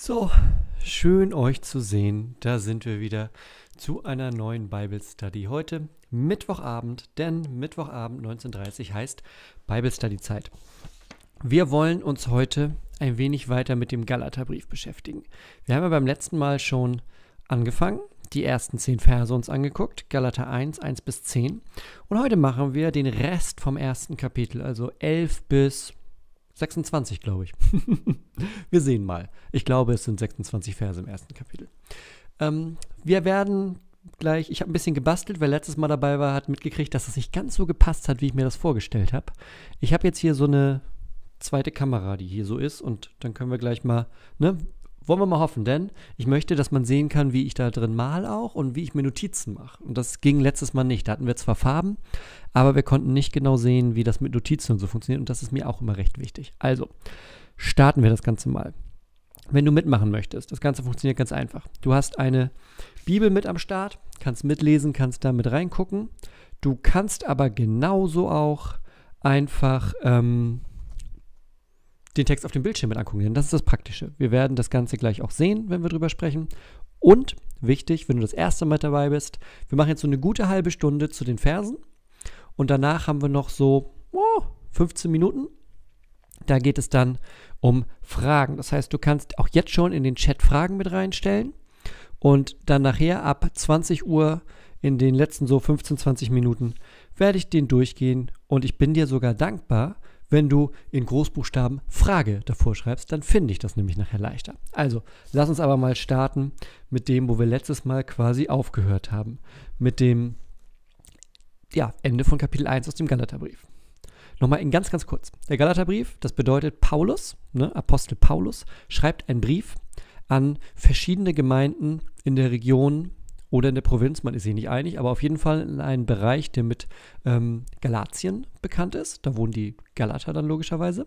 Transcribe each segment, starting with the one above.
So, schön euch zu sehen. Da sind wir wieder zu einer neuen Bible Study. Heute Mittwochabend, denn Mittwochabend 19.30 heißt Bible Study Zeit. Wir wollen uns heute ein wenig weiter mit dem Galaterbrief beschäftigen. Wir haben ja beim letzten Mal schon angefangen, die ersten zehn Verse uns angeguckt, Galater 1, 1 bis 10. Und heute machen wir den Rest vom ersten Kapitel, also 11 bis 26, glaube ich. wir sehen mal. Ich glaube, es sind 26 Verse im ersten Kapitel. Ähm, wir werden gleich, ich habe ein bisschen gebastelt, wer letztes Mal dabei war, hat mitgekriegt, dass es nicht ganz so gepasst hat, wie ich mir das vorgestellt habe. Ich habe jetzt hier so eine zweite Kamera, die hier so ist und dann können wir gleich mal, ne, wollen wir mal hoffen, denn ich möchte, dass man sehen kann, wie ich da drin mal auch und wie ich mir Notizen mache. Und das ging letztes Mal nicht. Da hatten wir zwar Farben, aber wir konnten nicht genau sehen, wie das mit Notizen und so funktioniert. Und das ist mir auch immer recht wichtig. Also, starten wir das Ganze mal. Wenn du mitmachen möchtest, das Ganze funktioniert ganz einfach. Du hast eine Bibel mit am Start, kannst mitlesen, kannst da mit reingucken. Du kannst aber genauso auch einfach ähm, den Text auf dem Bildschirm mit angucken, das ist das Praktische. Wir werden das Ganze gleich auch sehen, wenn wir drüber sprechen. Und wichtig, wenn du das erste Mal dabei bist, wir machen jetzt so eine gute halbe Stunde zu den Versen und danach haben wir noch so oh, 15 Minuten. Da geht es dann um Fragen. Das heißt, du kannst auch jetzt schon in den Chat Fragen mit reinstellen und dann nachher ab 20 Uhr in den letzten so 15, 20 Minuten werde ich den durchgehen und ich bin dir sogar dankbar, wenn du in Großbuchstaben Frage davor schreibst, dann finde ich das nämlich nachher leichter. Also, lass uns aber mal starten mit dem, wo wir letztes Mal quasi aufgehört haben. Mit dem ja, Ende von Kapitel 1 aus dem Galaterbrief. Nochmal in ganz, ganz kurz. Der Galaterbrief, das bedeutet Paulus, ne, Apostel Paulus, schreibt einen Brief an verschiedene Gemeinden in der Region oder in der Provinz, man ist sich nicht einig, aber auf jeden Fall in einen Bereich, der mit ähm, Galatien bekannt ist. Da wohnen die Galater dann logischerweise.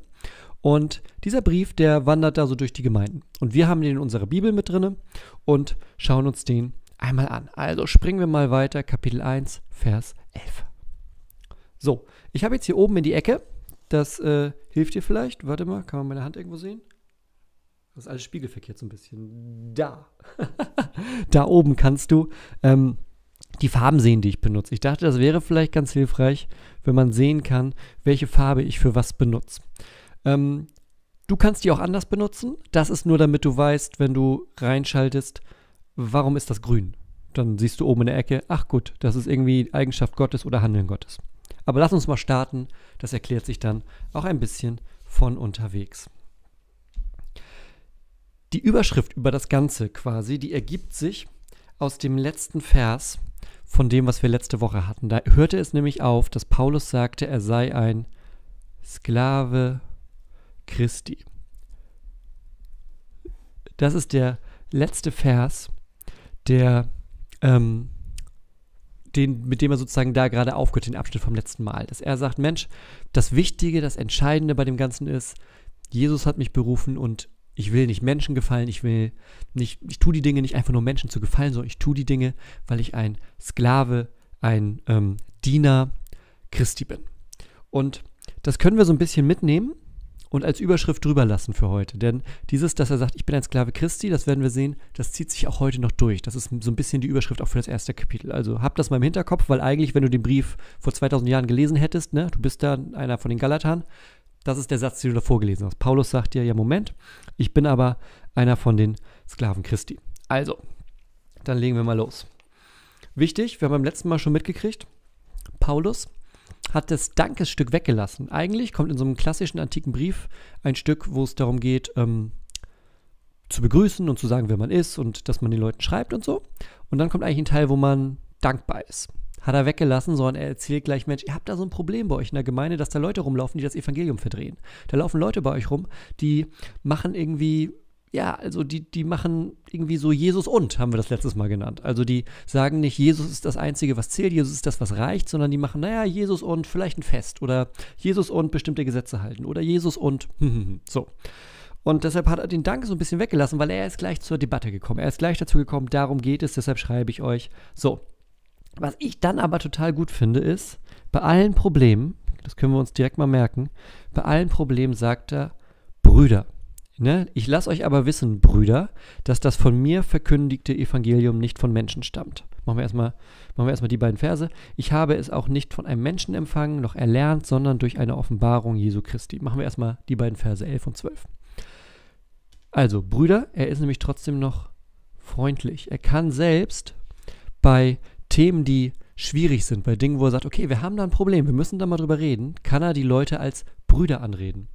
Und dieser Brief, der wandert da so durch die Gemeinden. Und wir haben den in unserer Bibel mit drin und schauen uns den einmal an. Also springen wir mal weiter, Kapitel 1, Vers 11. So, ich habe jetzt hier oben in die Ecke, das äh, hilft dir vielleicht. Warte mal, kann man meine Hand irgendwo sehen? Das ist alles spiegelverkehrt so ein bisschen. Da. da oben kannst du ähm, die Farben sehen, die ich benutze. Ich dachte, das wäre vielleicht ganz hilfreich, wenn man sehen kann, welche Farbe ich für was benutze. Ähm, du kannst die auch anders benutzen. Das ist nur, damit du weißt, wenn du reinschaltest, warum ist das grün? Dann siehst du oben in der Ecke, ach gut, das ist irgendwie Eigenschaft Gottes oder Handeln Gottes. Aber lass uns mal starten. Das erklärt sich dann auch ein bisschen von unterwegs. Die Überschrift über das Ganze quasi, die ergibt sich aus dem letzten Vers von dem, was wir letzte Woche hatten. Da hörte es nämlich auf, dass Paulus sagte, er sei ein Sklave Christi. Das ist der letzte Vers, der, ähm, den, mit dem er sozusagen da gerade aufgehört, den Abschnitt vom letzten Mal. Dass er sagt, Mensch, das Wichtige, das Entscheidende bei dem Ganzen ist, Jesus hat mich berufen und ich will nicht Menschen gefallen, ich will nicht, ich tue die Dinge nicht einfach nur Menschen zu gefallen, sondern ich tue die Dinge, weil ich ein Sklave, ein ähm, Diener Christi bin. Und das können wir so ein bisschen mitnehmen und als Überschrift drüber lassen für heute. Denn dieses, dass er sagt, ich bin ein Sklave Christi, das werden wir sehen, das zieht sich auch heute noch durch. Das ist so ein bisschen die Überschrift auch für das erste Kapitel. Also habt das mal im Hinterkopf, weil eigentlich, wenn du den Brief vor 2000 Jahren gelesen hättest, ne, du bist da einer von den Galatern, das ist der Satz, den du davor gelesen hast. Paulus sagt dir, ja, Moment, ich bin aber einer von den Sklaven Christi. Also, dann legen wir mal los. Wichtig, wir haben beim letzten Mal schon mitgekriegt, Paulus hat das Dankesstück weggelassen. Eigentlich kommt in so einem klassischen antiken Brief ein Stück, wo es darum geht, ähm, zu begrüßen und zu sagen, wer man ist und dass man den Leuten schreibt und so. Und dann kommt eigentlich ein Teil, wo man dankbar ist. Hat er weggelassen, sondern er erzählt gleich, Mensch, ihr habt da so ein Problem bei euch in der Gemeinde, dass da Leute rumlaufen, die das Evangelium verdrehen. Da laufen Leute bei euch rum, die machen irgendwie ja, also die, die machen irgendwie so Jesus und, haben wir das letztes Mal genannt. Also die sagen nicht, Jesus ist das Einzige, was zählt, Jesus ist das, was reicht, sondern die machen, naja, Jesus und vielleicht ein Fest oder Jesus und bestimmte Gesetze halten oder Jesus und so. Und deshalb hat er den Dank so ein bisschen weggelassen, weil er ist gleich zur Debatte gekommen. Er ist gleich dazu gekommen, darum geht es, deshalb schreibe ich euch. So. Was ich dann aber total gut finde, ist, bei allen Problemen, das können wir uns direkt mal merken, bei allen Problemen sagt er, Brüder. Ne? Ich lasse euch aber wissen, Brüder, dass das von mir verkündigte Evangelium nicht von Menschen stammt. Machen wir erstmal, machen die beiden Verse. Ich habe es auch nicht von einem Menschen empfangen, noch erlernt, sondern durch eine Offenbarung Jesu Christi. Machen wir erstmal die beiden Verse 11 und 12. Also, Brüder, er ist nämlich trotzdem noch freundlich. Er kann selbst bei Themen, die schwierig sind, bei Dingen, wo er sagt, okay, wir haben da ein Problem, wir müssen da mal drüber reden, kann er die Leute als Brüder anreden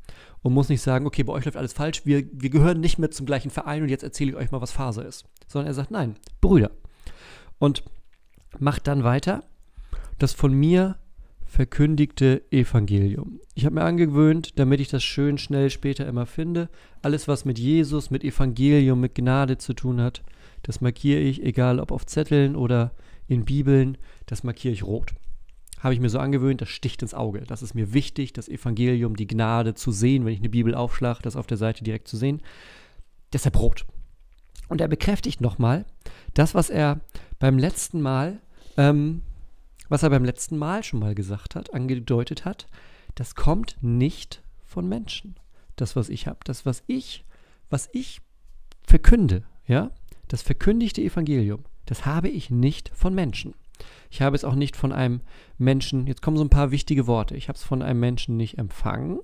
und muss nicht sagen, okay, bei euch läuft alles falsch, wir, wir gehören nicht mehr zum gleichen Verein und jetzt erzähle ich euch mal, was Phase ist. Sondern er sagt, nein, Brüder. Und macht dann weiter das von mir verkündigte Evangelium. Ich habe mir angewöhnt, damit ich das schön schnell später immer finde, alles, was mit Jesus, mit Evangelium, mit Gnade zu tun hat, das markiere ich, egal ob auf Zetteln oder in Bibeln, das markiere ich rot habe ich mir so angewöhnt, das sticht ins Auge. Das ist mir wichtig, das Evangelium, die Gnade zu sehen, wenn ich eine Bibel aufschlage, das auf der Seite direkt zu sehen. Deshalb rot. Und er bekräftigt nochmal das, was er beim letzten Mal, ähm, was er beim letzten Mal schon mal gesagt hat, angedeutet hat, das kommt nicht von Menschen. Das, was ich habe, das, was ich, was ich verkünde, ja, das verkündigte Evangelium, das habe ich nicht von Menschen. Ich habe es auch nicht von einem Menschen, jetzt kommen so ein paar wichtige Worte. Ich habe es von einem Menschen nicht empfangen.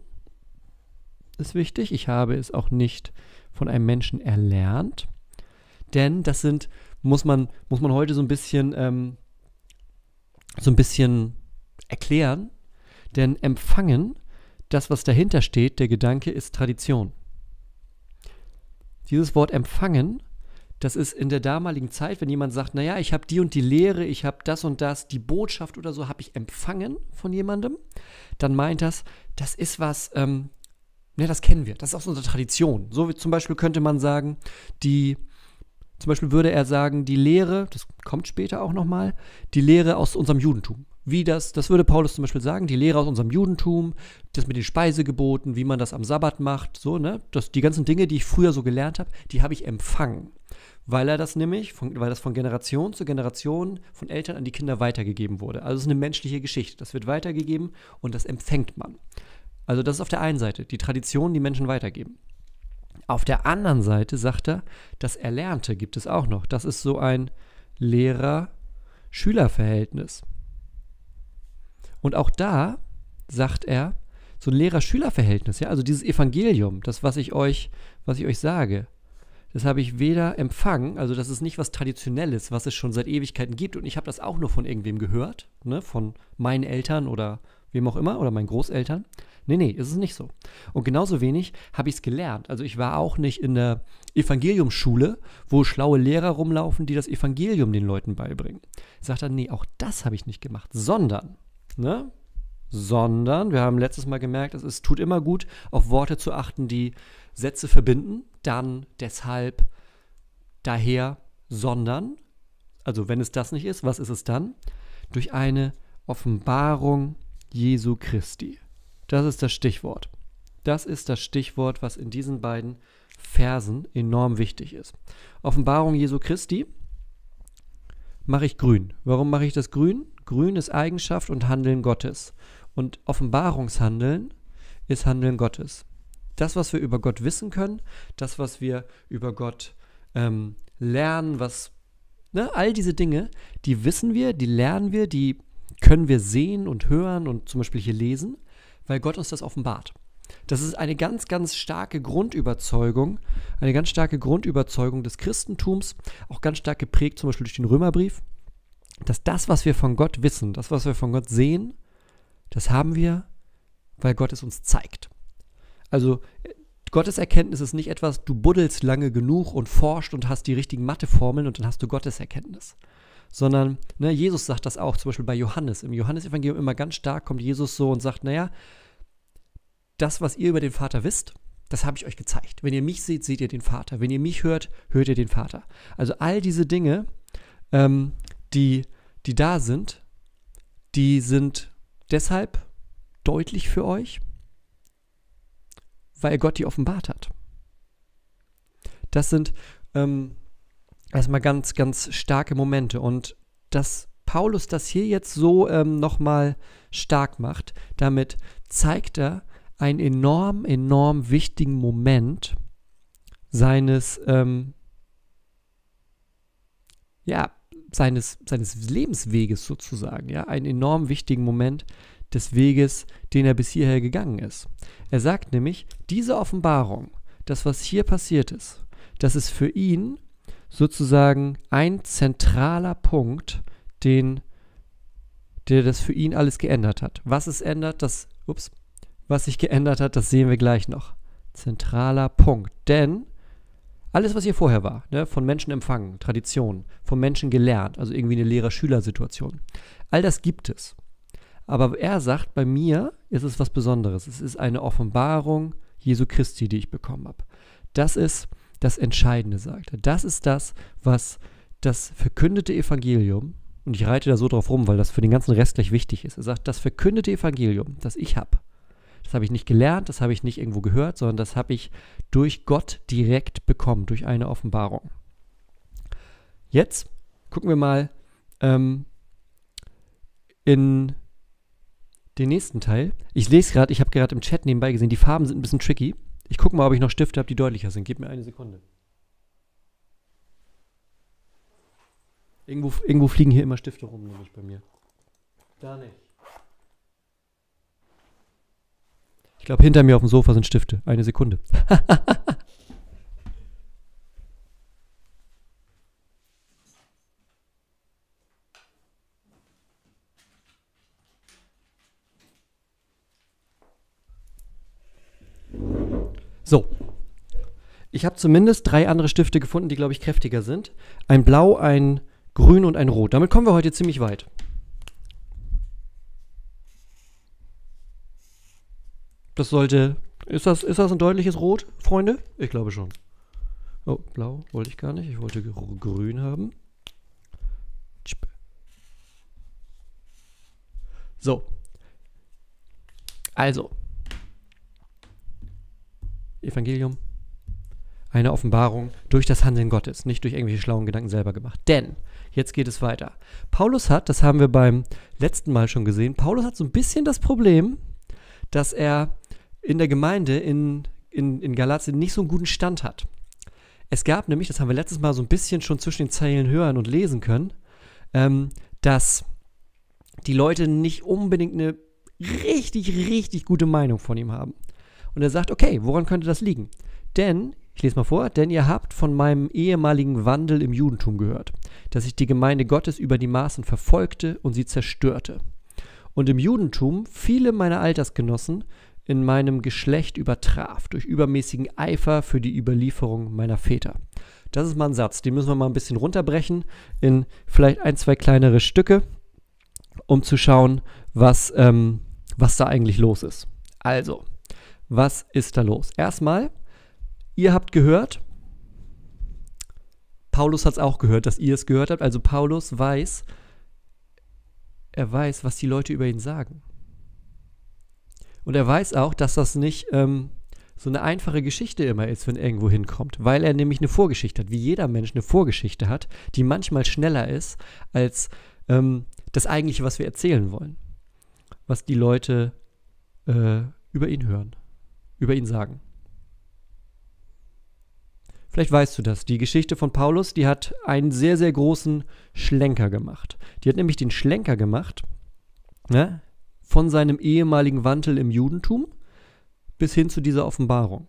Ist wichtig. Ich habe es auch nicht von einem Menschen erlernt. Denn das sind, muss man, muss man heute so ein bisschen, ähm, so ein bisschen erklären. Denn empfangen, das, was dahinter steht, der Gedanke ist Tradition. Dieses Wort empfangen das ist in der damaligen Zeit, wenn jemand sagt, naja, ich habe die und die Lehre, ich habe das und das, die Botschaft oder so habe ich empfangen von jemandem, dann meint das, das ist was, ähm, ja, das kennen wir, das ist auch so unsere Tradition. So wie zum Beispiel könnte man sagen, die, zum Beispiel würde er sagen, die Lehre, das kommt später auch nochmal, die Lehre aus unserem Judentum. Wie das, das würde Paulus zum Beispiel sagen, die Lehre aus unserem Judentum, das mit den Speisegeboten, wie man das am Sabbat macht, so, ne? Das, die ganzen Dinge, die ich früher so gelernt habe, die habe ich empfangen weil er das nämlich, von, weil das von Generation zu Generation von Eltern an die Kinder weitergegeben wurde. Also es ist eine menschliche Geschichte. Das wird weitergegeben und das empfängt man. Also das ist auf der einen Seite die Tradition, die Menschen weitergeben. Auf der anderen Seite sagt er, das Erlernte gibt es auch noch. Das ist so ein Lehrer-Schüler-Verhältnis. Und auch da sagt er, so ein Lehrer-Schüler-Verhältnis, ja, also dieses Evangelium, das, was ich euch, was ich euch sage, das habe ich weder empfangen, also das ist nicht was Traditionelles, was es schon seit Ewigkeiten gibt. Und ich habe das auch nur von irgendwem gehört, ne, von meinen Eltern oder wem auch immer oder meinen Großeltern. Nee, nee, ist es nicht so. Und genauso wenig habe ich es gelernt. Also ich war auch nicht in der Evangeliumsschule, wo schlaue Lehrer rumlaufen, die das Evangelium den Leuten beibringen. Sagt er, nee, auch das habe ich nicht gemacht, sondern, ne, sondern, wir haben letztes Mal gemerkt, es ist, tut immer gut, auf Worte zu achten, die Sätze verbinden, dann, deshalb, daher, sondern, also wenn es das nicht ist, was ist es dann? Durch eine Offenbarung Jesu Christi. Das ist das Stichwort. Das ist das Stichwort, was in diesen beiden Versen enorm wichtig ist. Offenbarung Jesu Christi mache ich grün. Warum mache ich das grün? Grün ist Eigenschaft und Handeln Gottes. Und Offenbarungshandeln ist Handeln Gottes. Das, was wir über Gott wissen können, das, was wir über Gott ähm, lernen, was, ne, all diese Dinge, die wissen wir, die lernen wir, die können wir sehen und hören und zum Beispiel hier lesen, weil Gott uns das offenbart. Das ist eine ganz, ganz starke Grundüberzeugung, eine ganz starke Grundüberzeugung des Christentums, auch ganz stark geprägt zum Beispiel durch den Römerbrief, dass das, was wir von Gott wissen, das, was wir von Gott sehen, das haben wir, weil Gott es uns zeigt. Also Gottes Erkenntnis ist nicht etwas, du buddelst lange genug und forscht und hast die richtigen Matheformeln und dann hast du Gottes Erkenntnis. Sondern, ne, Jesus sagt das auch, zum Beispiel bei Johannes. Im Johannesevangelium immer ganz stark kommt Jesus so und sagt, naja, das, was ihr über den Vater wisst, das habe ich euch gezeigt. Wenn ihr mich seht, seht ihr den Vater. Wenn ihr mich hört, hört ihr den Vater. Also all diese Dinge, ähm, die, die da sind, die sind deshalb deutlich für euch, weil Gott die offenbart hat. Das sind ähm, erstmal ganz, ganz starke Momente. Und dass Paulus das hier jetzt so ähm, nochmal stark macht, damit zeigt er, einen enorm, enorm wichtigen Moment seines, ähm, ja, seines, seines Lebensweges sozusagen, ja, einen enorm wichtigen Moment des Weges, den er bis hierher gegangen ist. Er sagt nämlich, diese Offenbarung, das, was hier passiert ist, das ist für ihn sozusagen ein zentraler Punkt, den, der das für ihn alles geändert hat. Was es ändert, das, ups, was sich geändert hat, das sehen wir gleich noch. Zentraler Punkt. Denn alles, was hier vorher war, ne, von Menschen empfangen, Tradition, von Menschen gelernt, also irgendwie eine Lehrer-Schüler-Situation, all das gibt es. Aber er sagt, bei mir ist es was Besonderes. Es ist eine Offenbarung Jesu Christi, die ich bekommen habe. Das ist das Entscheidende, sagt er. Das ist das, was das verkündete Evangelium, und ich reite da so drauf rum, weil das für den ganzen Rest gleich wichtig ist. Er sagt, das verkündete Evangelium, das ich habe, das habe ich nicht gelernt, das habe ich nicht irgendwo gehört, sondern das habe ich durch Gott direkt bekommen, durch eine Offenbarung. Jetzt gucken wir mal ähm, in den nächsten Teil. Ich lese gerade, ich habe gerade im Chat nebenbei gesehen, die Farben sind ein bisschen tricky. Ich gucke mal, ob ich noch Stifte habe, die deutlicher sind. Gib mir eine Sekunde. Irgendwo, irgendwo fliegen hier immer Stifte rum, nämlich bei mir. Da nicht. Ich glaube, hinter mir auf dem Sofa sind Stifte. Eine Sekunde. so. Ich habe zumindest drei andere Stifte gefunden, die, glaube ich, kräftiger sind. Ein Blau, ein Grün und ein Rot. Damit kommen wir heute ziemlich weit. Das sollte. Ist das, ist das ein deutliches Rot, Freunde? Ich glaube schon. Oh, blau wollte ich gar nicht. Ich wollte grün haben. So. Also. Evangelium. Eine Offenbarung durch das Handeln Gottes, nicht durch irgendwelche schlauen Gedanken selber gemacht. Denn, jetzt geht es weiter. Paulus hat, das haben wir beim letzten Mal schon gesehen, Paulus hat so ein bisschen das Problem, dass er in der Gemeinde in, in, in Galatien nicht so einen guten Stand hat. Es gab nämlich, das haben wir letztes Mal so ein bisschen schon zwischen den Zeilen hören und lesen können, ähm, dass die Leute nicht unbedingt eine richtig, richtig gute Meinung von ihm haben. Und er sagt, okay, woran könnte das liegen? Denn, ich lese mal vor, denn ihr habt von meinem ehemaligen Wandel im Judentum gehört, dass ich die Gemeinde Gottes über die Maßen verfolgte und sie zerstörte. Und im Judentum viele meiner Altersgenossen in meinem Geschlecht übertraf, durch übermäßigen Eifer für die Überlieferung meiner Väter. Das ist mal ein Satz, den müssen wir mal ein bisschen runterbrechen in vielleicht ein, zwei kleinere Stücke, um zu schauen, was, ähm, was da eigentlich los ist. Also, was ist da los? Erstmal, ihr habt gehört, Paulus hat es auch gehört, dass ihr es gehört habt. Also Paulus weiß, er weiß, was die Leute über ihn sagen. Und er weiß auch, dass das nicht ähm, so eine einfache Geschichte immer ist, wenn er irgendwo hinkommt, weil er nämlich eine Vorgeschichte hat, wie jeder Mensch eine Vorgeschichte hat, die manchmal schneller ist als ähm, das eigentliche, was wir erzählen wollen, was die Leute äh, über ihn hören, über ihn sagen. Vielleicht weißt du das. Die Geschichte von Paulus, die hat einen sehr, sehr großen Schlenker gemacht. Die hat nämlich den Schlenker gemacht ne, von seinem ehemaligen Wandel im Judentum bis hin zu dieser Offenbarung.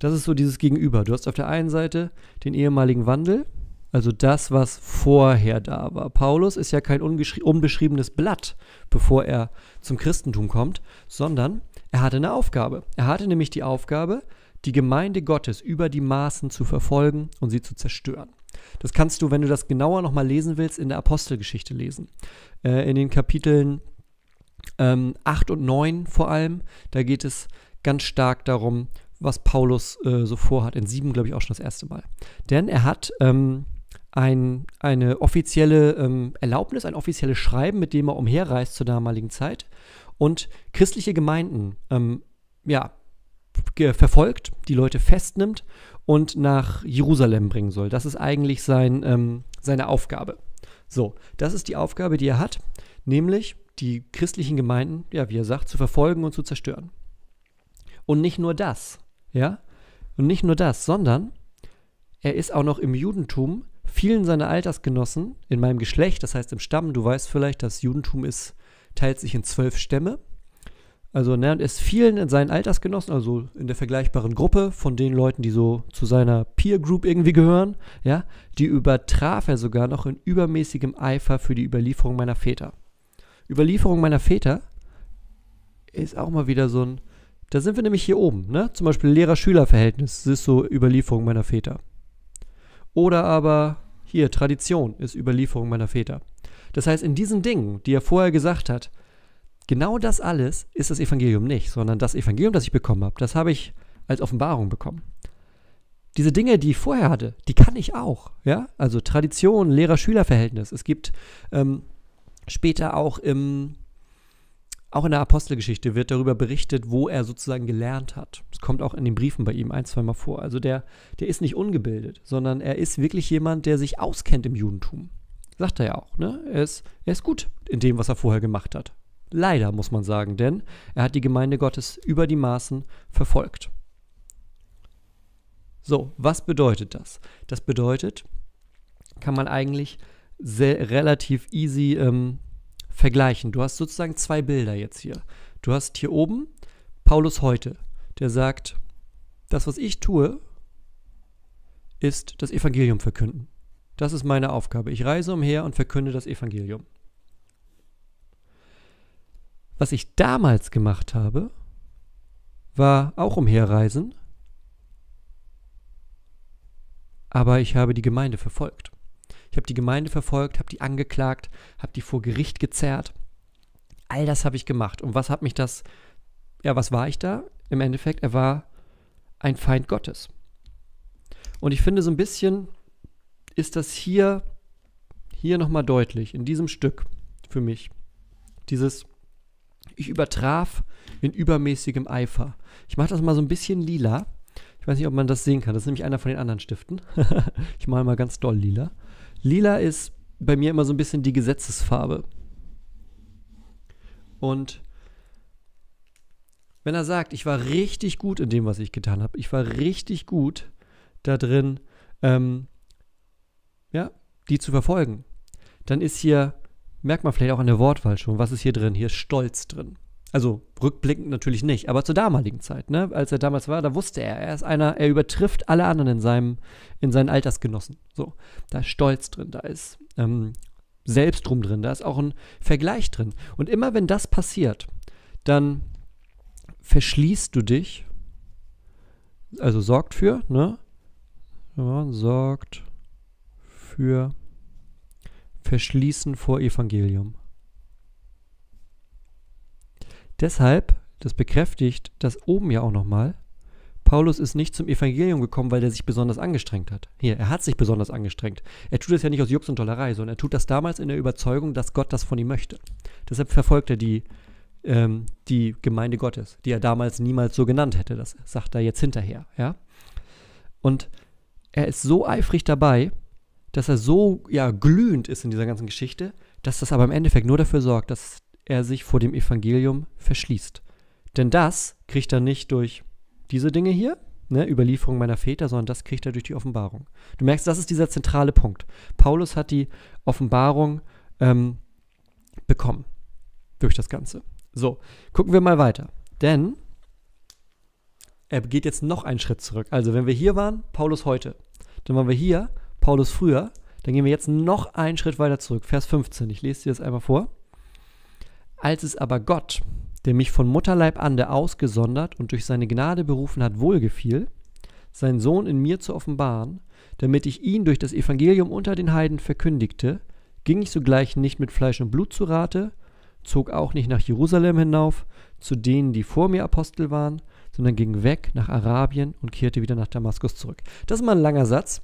Das ist so dieses Gegenüber. Du hast auf der einen Seite den ehemaligen Wandel, also das, was vorher da war. Paulus ist ja kein unbeschriebenes Blatt, bevor er zum Christentum kommt, sondern er hatte eine Aufgabe. Er hatte nämlich die Aufgabe, die Gemeinde Gottes über die Maßen zu verfolgen und sie zu zerstören. Das kannst du, wenn du das genauer nochmal lesen willst, in der Apostelgeschichte lesen. Äh, in den Kapiteln ähm, 8 und 9 vor allem, da geht es ganz stark darum, was Paulus äh, so vorhat. In 7, glaube ich, auch schon das erste Mal. Denn er hat ähm, ein, eine offizielle ähm, Erlaubnis, ein offizielles Schreiben, mit dem er umherreist zur damaligen Zeit und christliche Gemeinden ähm, ja, verfolgt, die Leute festnimmt und nach Jerusalem bringen soll. Das ist eigentlich sein, ähm, seine Aufgabe. So, das ist die Aufgabe, die er hat, nämlich die christlichen Gemeinden, ja, wie er sagt, zu verfolgen und zu zerstören. Und nicht nur das, ja, und nicht nur das, sondern er ist auch noch im Judentum vielen seiner Altersgenossen in meinem Geschlecht, das heißt im Stamm, du weißt vielleicht, das Judentum ist, teilt sich in zwölf Stämme. Also, ne, und ist vielen in seinen Altersgenossen, also in der vergleichbaren Gruppe von den Leuten, die so zu seiner Peer Group irgendwie gehören, ja, die übertraf er sogar noch in übermäßigem Eifer für die Überlieferung meiner Väter. Überlieferung meiner Väter ist auch mal wieder so ein, da sind wir nämlich hier oben, ne? Zum Beispiel Lehrer-Schüler-Verhältnis, das ist so Überlieferung meiner Väter. Oder aber hier, Tradition ist Überlieferung meiner Väter. Das heißt, in diesen Dingen, die er vorher gesagt hat, genau das alles ist das Evangelium nicht, sondern das Evangelium, das ich bekommen habe, das habe ich als Offenbarung bekommen. Diese Dinge, die ich vorher hatte, die kann ich auch. Ja? Also Tradition, Lehrer-Schüler-Verhältnis. Es gibt ähm, später auch im auch in der Apostelgeschichte wird darüber berichtet, wo er sozusagen gelernt hat. Es kommt auch in den Briefen bei ihm ein, zweimal vor. Also der, der ist nicht ungebildet, sondern er ist wirklich jemand, der sich auskennt im Judentum. Sagt er ja auch. Ne? Er, ist, er ist gut in dem, was er vorher gemacht hat. Leider, muss man sagen, denn er hat die Gemeinde Gottes über die Maßen verfolgt. So, was bedeutet das? Das bedeutet, kann man eigentlich sehr, relativ easy ähm, vergleichen. Du hast sozusagen zwei Bilder jetzt hier. Du hast hier oben Paulus heute, der sagt, das, was ich tue, ist das Evangelium verkünden. Das ist meine Aufgabe. Ich reise umher und verkünde das Evangelium. Was ich damals gemacht habe, war auch umherreisen, aber ich habe die Gemeinde verfolgt. Ich habe die Gemeinde verfolgt, habe die angeklagt, habe die vor Gericht gezerrt. All das habe ich gemacht. Und was hat mich das, ja, was war ich da? Im Endeffekt, er war ein Feind Gottes. Und ich finde, so ein bisschen ist das hier, hier nochmal deutlich, in diesem Stück für mich. Dieses, ich übertraf in übermäßigem Eifer. Ich mache das mal so ein bisschen lila. Ich weiß nicht, ob man das sehen kann. Das ist nämlich einer von den anderen Stiften. ich male mal ganz doll lila. Lila ist bei mir immer so ein bisschen die Gesetzesfarbe. Und wenn er sagt, ich war richtig gut in dem, was ich getan habe, ich war richtig gut da drin, ähm, ja, die zu verfolgen, dann ist hier, merkt man vielleicht auch an der Wortwahl schon, was ist hier drin? Hier ist Stolz drin. Also rückblickend natürlich nicht, aber zur damaligen Zeit, ne? als er damals war, da wusste er, er ist einer, er übertrifft alle anderen in, seinem, in seinen Altersgenossen. So, da ist Stolz drin, da ist ähm, Selbstrum drin, da ist auch ein Vergleich drin. Und immer wenn das passiert, dann verschließt du dich, also sorgt für, ne? Ja, sorgt für Verschließen vor Evangelium. Deshalb, das bekräftigt das oben ja auch nochmal, Paulus ist nicht zum Evangelium gekommen, weil er sich besonders angestrengt hat. Hier, er hat sich besonders angestrengt. Er tut es ja nicht aus Jux und Tollerei, sondern er tut das damals in der Überzeugung, dass Gott das von ihm möchte. Deshalb verfolgt er die, ähm, die Gemeinde Gottes, die er damals niemals so genannt hätte. Das sagt er jetzt hinterher. Ja? Und er ist so eifrig dabei, dass er so ja, glühend ist in dieser ganzen Geschichte, dass das aber im Endeffekt nur dafür sorgt, dass er sich vor dem Evangelium verschließt. Denn das kriegt er nicht durch diese Dinge hier, ne, Überlieferung meiner Väter, sondern das kriegt er durch die Offenbarung. Du merkst, das ist dieser zentrale Punkt. Paulus hat die Offenbarung ähm, bekommen durch das Ganze. So, gucken wir mal weiter. Denn er geht jetzt noch einen Schritt zurück. Also, wenn wir hier waren, Paulus heute. Dann waren wir hier, Paulus früher. Dann gehen wir jetzt noch einen Schritt weiter zurück. Vers 15. Ich lese dir das einmal vor. Als es aber Gott, der mich von Mutterleib an der ausgesondert und durch seine Gnade berufen hat, wohlgefiel, seinen Sohn in mir zu offenbaren, damit ich ihn durch das Evangelium unter den Heiden verkündigte, ging ich sogleich nicht mit Fleisch und Blut zu Rate, zog auch nicht nach Jerusalem hinauf, zu denen, die vor mir Apostel waren, sondern ging weg nach Arabien und kehrte wieder nach Damaskus zurück. Das ist mal ein langer Satz.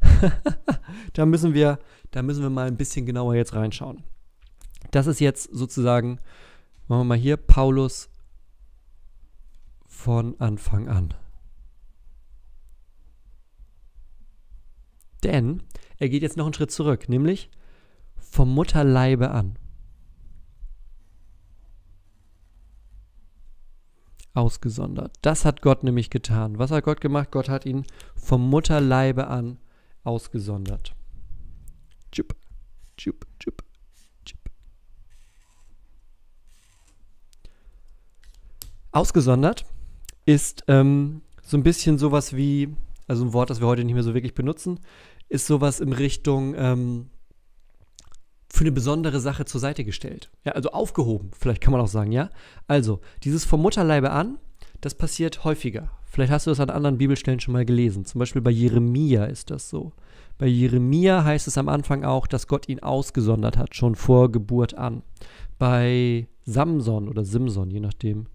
da, müssen wir, da müssen wir mal ein bisschen genauer jetzt reinschauen. Das ist jetzt sozusagen, machen wir mal hier, Paulus von Anfang an. Denn er geht jetzt noch einen Schritt zurück, nämlich vom Mutterleibe an. ausgesondert. Das hat Gott nämlich getan. Was hat Gott gemacht? Gott hat ihn vom Mutterleibe an ausgesondert. Tschüpp, tschüpp, tschüpp, tschüpp. Ausgesondert ist ähm, so ein bisschen sowas wie, also ein Wort, das wir heute nicht mehr so wirklich benutzen, ist sowas in Richtung ähm, für eine besondere Sache zur Seite gestellt. Ja, also aufgehoben, vielleicht kann man auch sagen, ja. Also, dieses vom Mutterleibe an, das passiert häufiger. Vielleicht hast du das an anderen Bibelstellen schon mal gelesen. Zum Beispiel bei Jeremia ist das so. Bei Jeremia heißt es am Anfang auch, dass Gott ihn ausgesondert hat, schon vor Geburt an. Bei Samson oder Simson, je nachdem,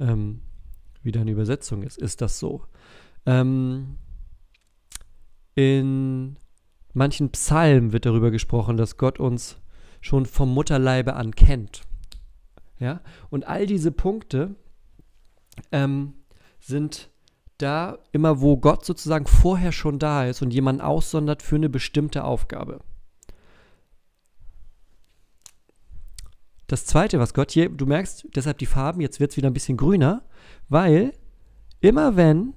ähm, wie deine Übersetzung ist, ist das so. Ähm, in manchen Psalmen wird darüber gesprochen, dass Gott uns schon vom Mutterleibe an kennt. Ja? Und all diese Punkte ähm, sind da immer, wo Gott sozusagen vorher schon da ist und jemanden aussondert für eine bestimmte Aufgabe. Das zweite, was Gott hier, du merkst deshalb die Farben, jetzt wird es wieder ein bisschen grüner, weil immer wenn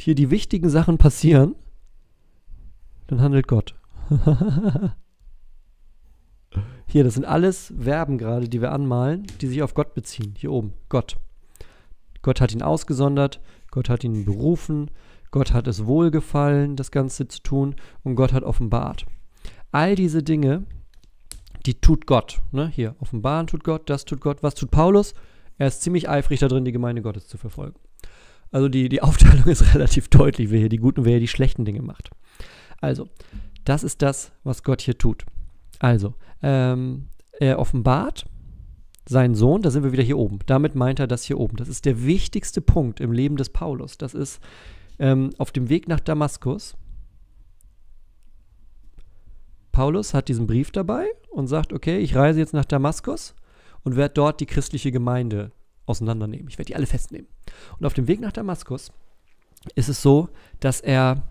hier die wichtigen Sachen passieren, dann handelt Gott. Hier, das sind alles Verben gerade, die wir anmalen, die sich auf Gott beziehen. Hier oben, Gott. Gott hat ihn ausgesondert, Gott hat ihn berufen, Gott hat es wohlgefallen, das Ganze zu tun und Gott hat offenbart. All diese Dinge, die tut Gott. Ne? Hier, offenbaren tut Gott, das tut Gott. Was tut Paulus? Er ist ziemlich eifrig da drin, die Gemeinde Gottes zu verfolgen. Also die, die Aufteilung ist relativ deutlich, wer hier die guten wer hier die schlechten Dinge macht. Also, das ist das, was Gott hier tut. Also, ähm, er offenbart seinen Sohn, da sind wir wieder hier oben. Damit meint er das hier oben. Das ist der wichtigste Punkt im Leben des Paulus. Das ist ähm, auf dem Weg nach Damaskus. Paulus hat diesen Brief dabei und sagt, okay, ich reise jetzt nach Damaskus und werde dort die christliche Gemeinde auseinandernehmen. Ich werde die alle festnehmen. Und auf dem Weg nach Damaskus ist es so, dass er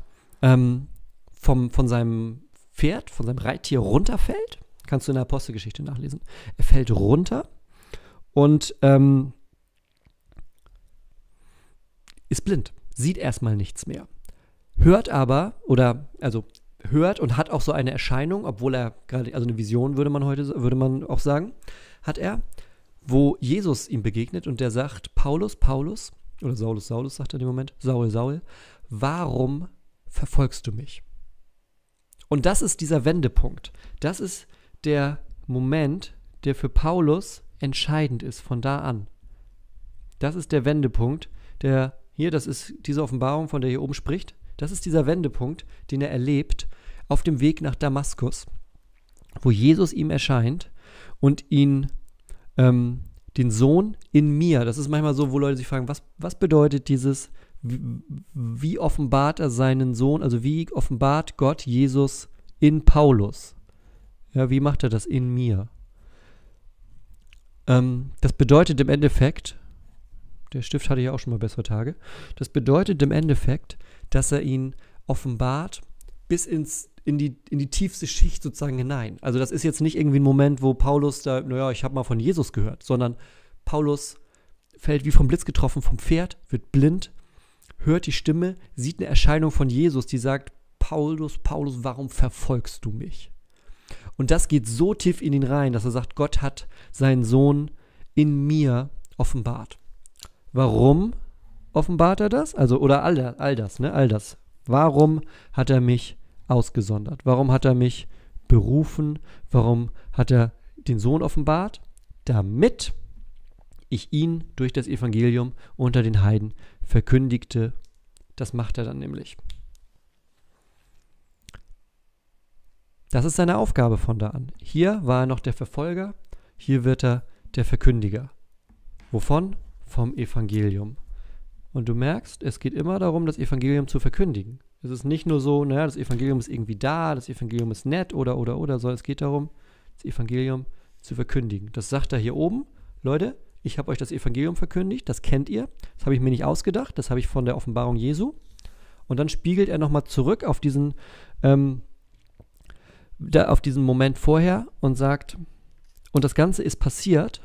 ähm, vom, von seinem Pferd, von seinem Reittier runterfällt. Kannst du in der Apostelgeschichte nachlesen. Er fällt runter und ähm, ist blind, sieht erstmal nichts mehr. Hört aber, oder also hört und hat auch so eine Erscheinung, obwohl er gerade, also eine Vision würde man heute, würde man auch sagen, hat er, wo Jesus ihm begegnet und der sagt, Paulus, Paulus, oder Saulus, Saulus, sagt er in dem Moment, Saul, Saul, warum verfolgst du mich? Und das ist dieser Wendepunkt. Das ist der Moment, der für Paulus entscheidend ist von da an. Das ist der Wendepunkt, der hier, das ist diese Offenbarung, von der hier oben spricht. Das ist dieser Wendepunkt, den er erlebt auf dem Weg nach Damaskus, wo Jesus ihm erscheint und ihn, ähm, den Sohn in mir, das ist manchmal so, wo Leute sich fragen, was, was bedeutet dieses wie, wie offenbart er seinen Sohn, also wie offenbart Gott Jesus in Paulus? Ja, wie macht er das in mir? Ähm, das bedeutet im Endeffekt, der Stift hatte ja auch schon mal bessere Tage, das bedeutet im Endeffekt, dass er ihn offenbart bis ins, in, die, in die tiefste Schicht sozusagen hinein. Also das ist jetzt nicht irgendwie ein Moment, wo Paulus da, naja, ich habe mal von Jesus gehört, sondern Paulus fällt wie vom Blitz getroffen vom Pferd, wird blind hört die Stimme, sieht eine Erscheinung von Jesus, die sagt, Paulus, Paulus, warum verfolgst du mich? Und das geht so tief in ihn rein, dass er sagt, Gott hat seinen Sohn in mir offenbart. Warum offenbart er das? Also, oder all, all das, ne? All das. Warum hat er mich ausgesondert? Warum hat er mich berufen? Warum hat er den Sohn offenbart? Damit ich ihn durch das Evangelium unter den Heiden verkündigte. Das macht er dann nämlich. Das ist seine Aufgabe von da an. Hier war er noch der Verfolger, hier wird er der Verkündiger. Wovon? Vom Evangelium. Und du merkst, es geht immer darum, das Evangelium zu verkündigen. Es ist nicht nur so, naja, das Evangelium ist irgendwie da, das Evangelium ist nett oder, oder, oder, sondern es geht darum, das Evangelium zu verkündigen. Das sagt er hier oben. Leute, ich habe euch das Evangelium verkündigt, das kennt ihr. Das habe ich mir nicht ausgedacht, das habe ich von der Offenbarung Jesu. Und dann spiegelt er nochmal zurück auf diesen, ähm, da, auf diesen Moment vorher und sagt, und das Ganze ist passiert,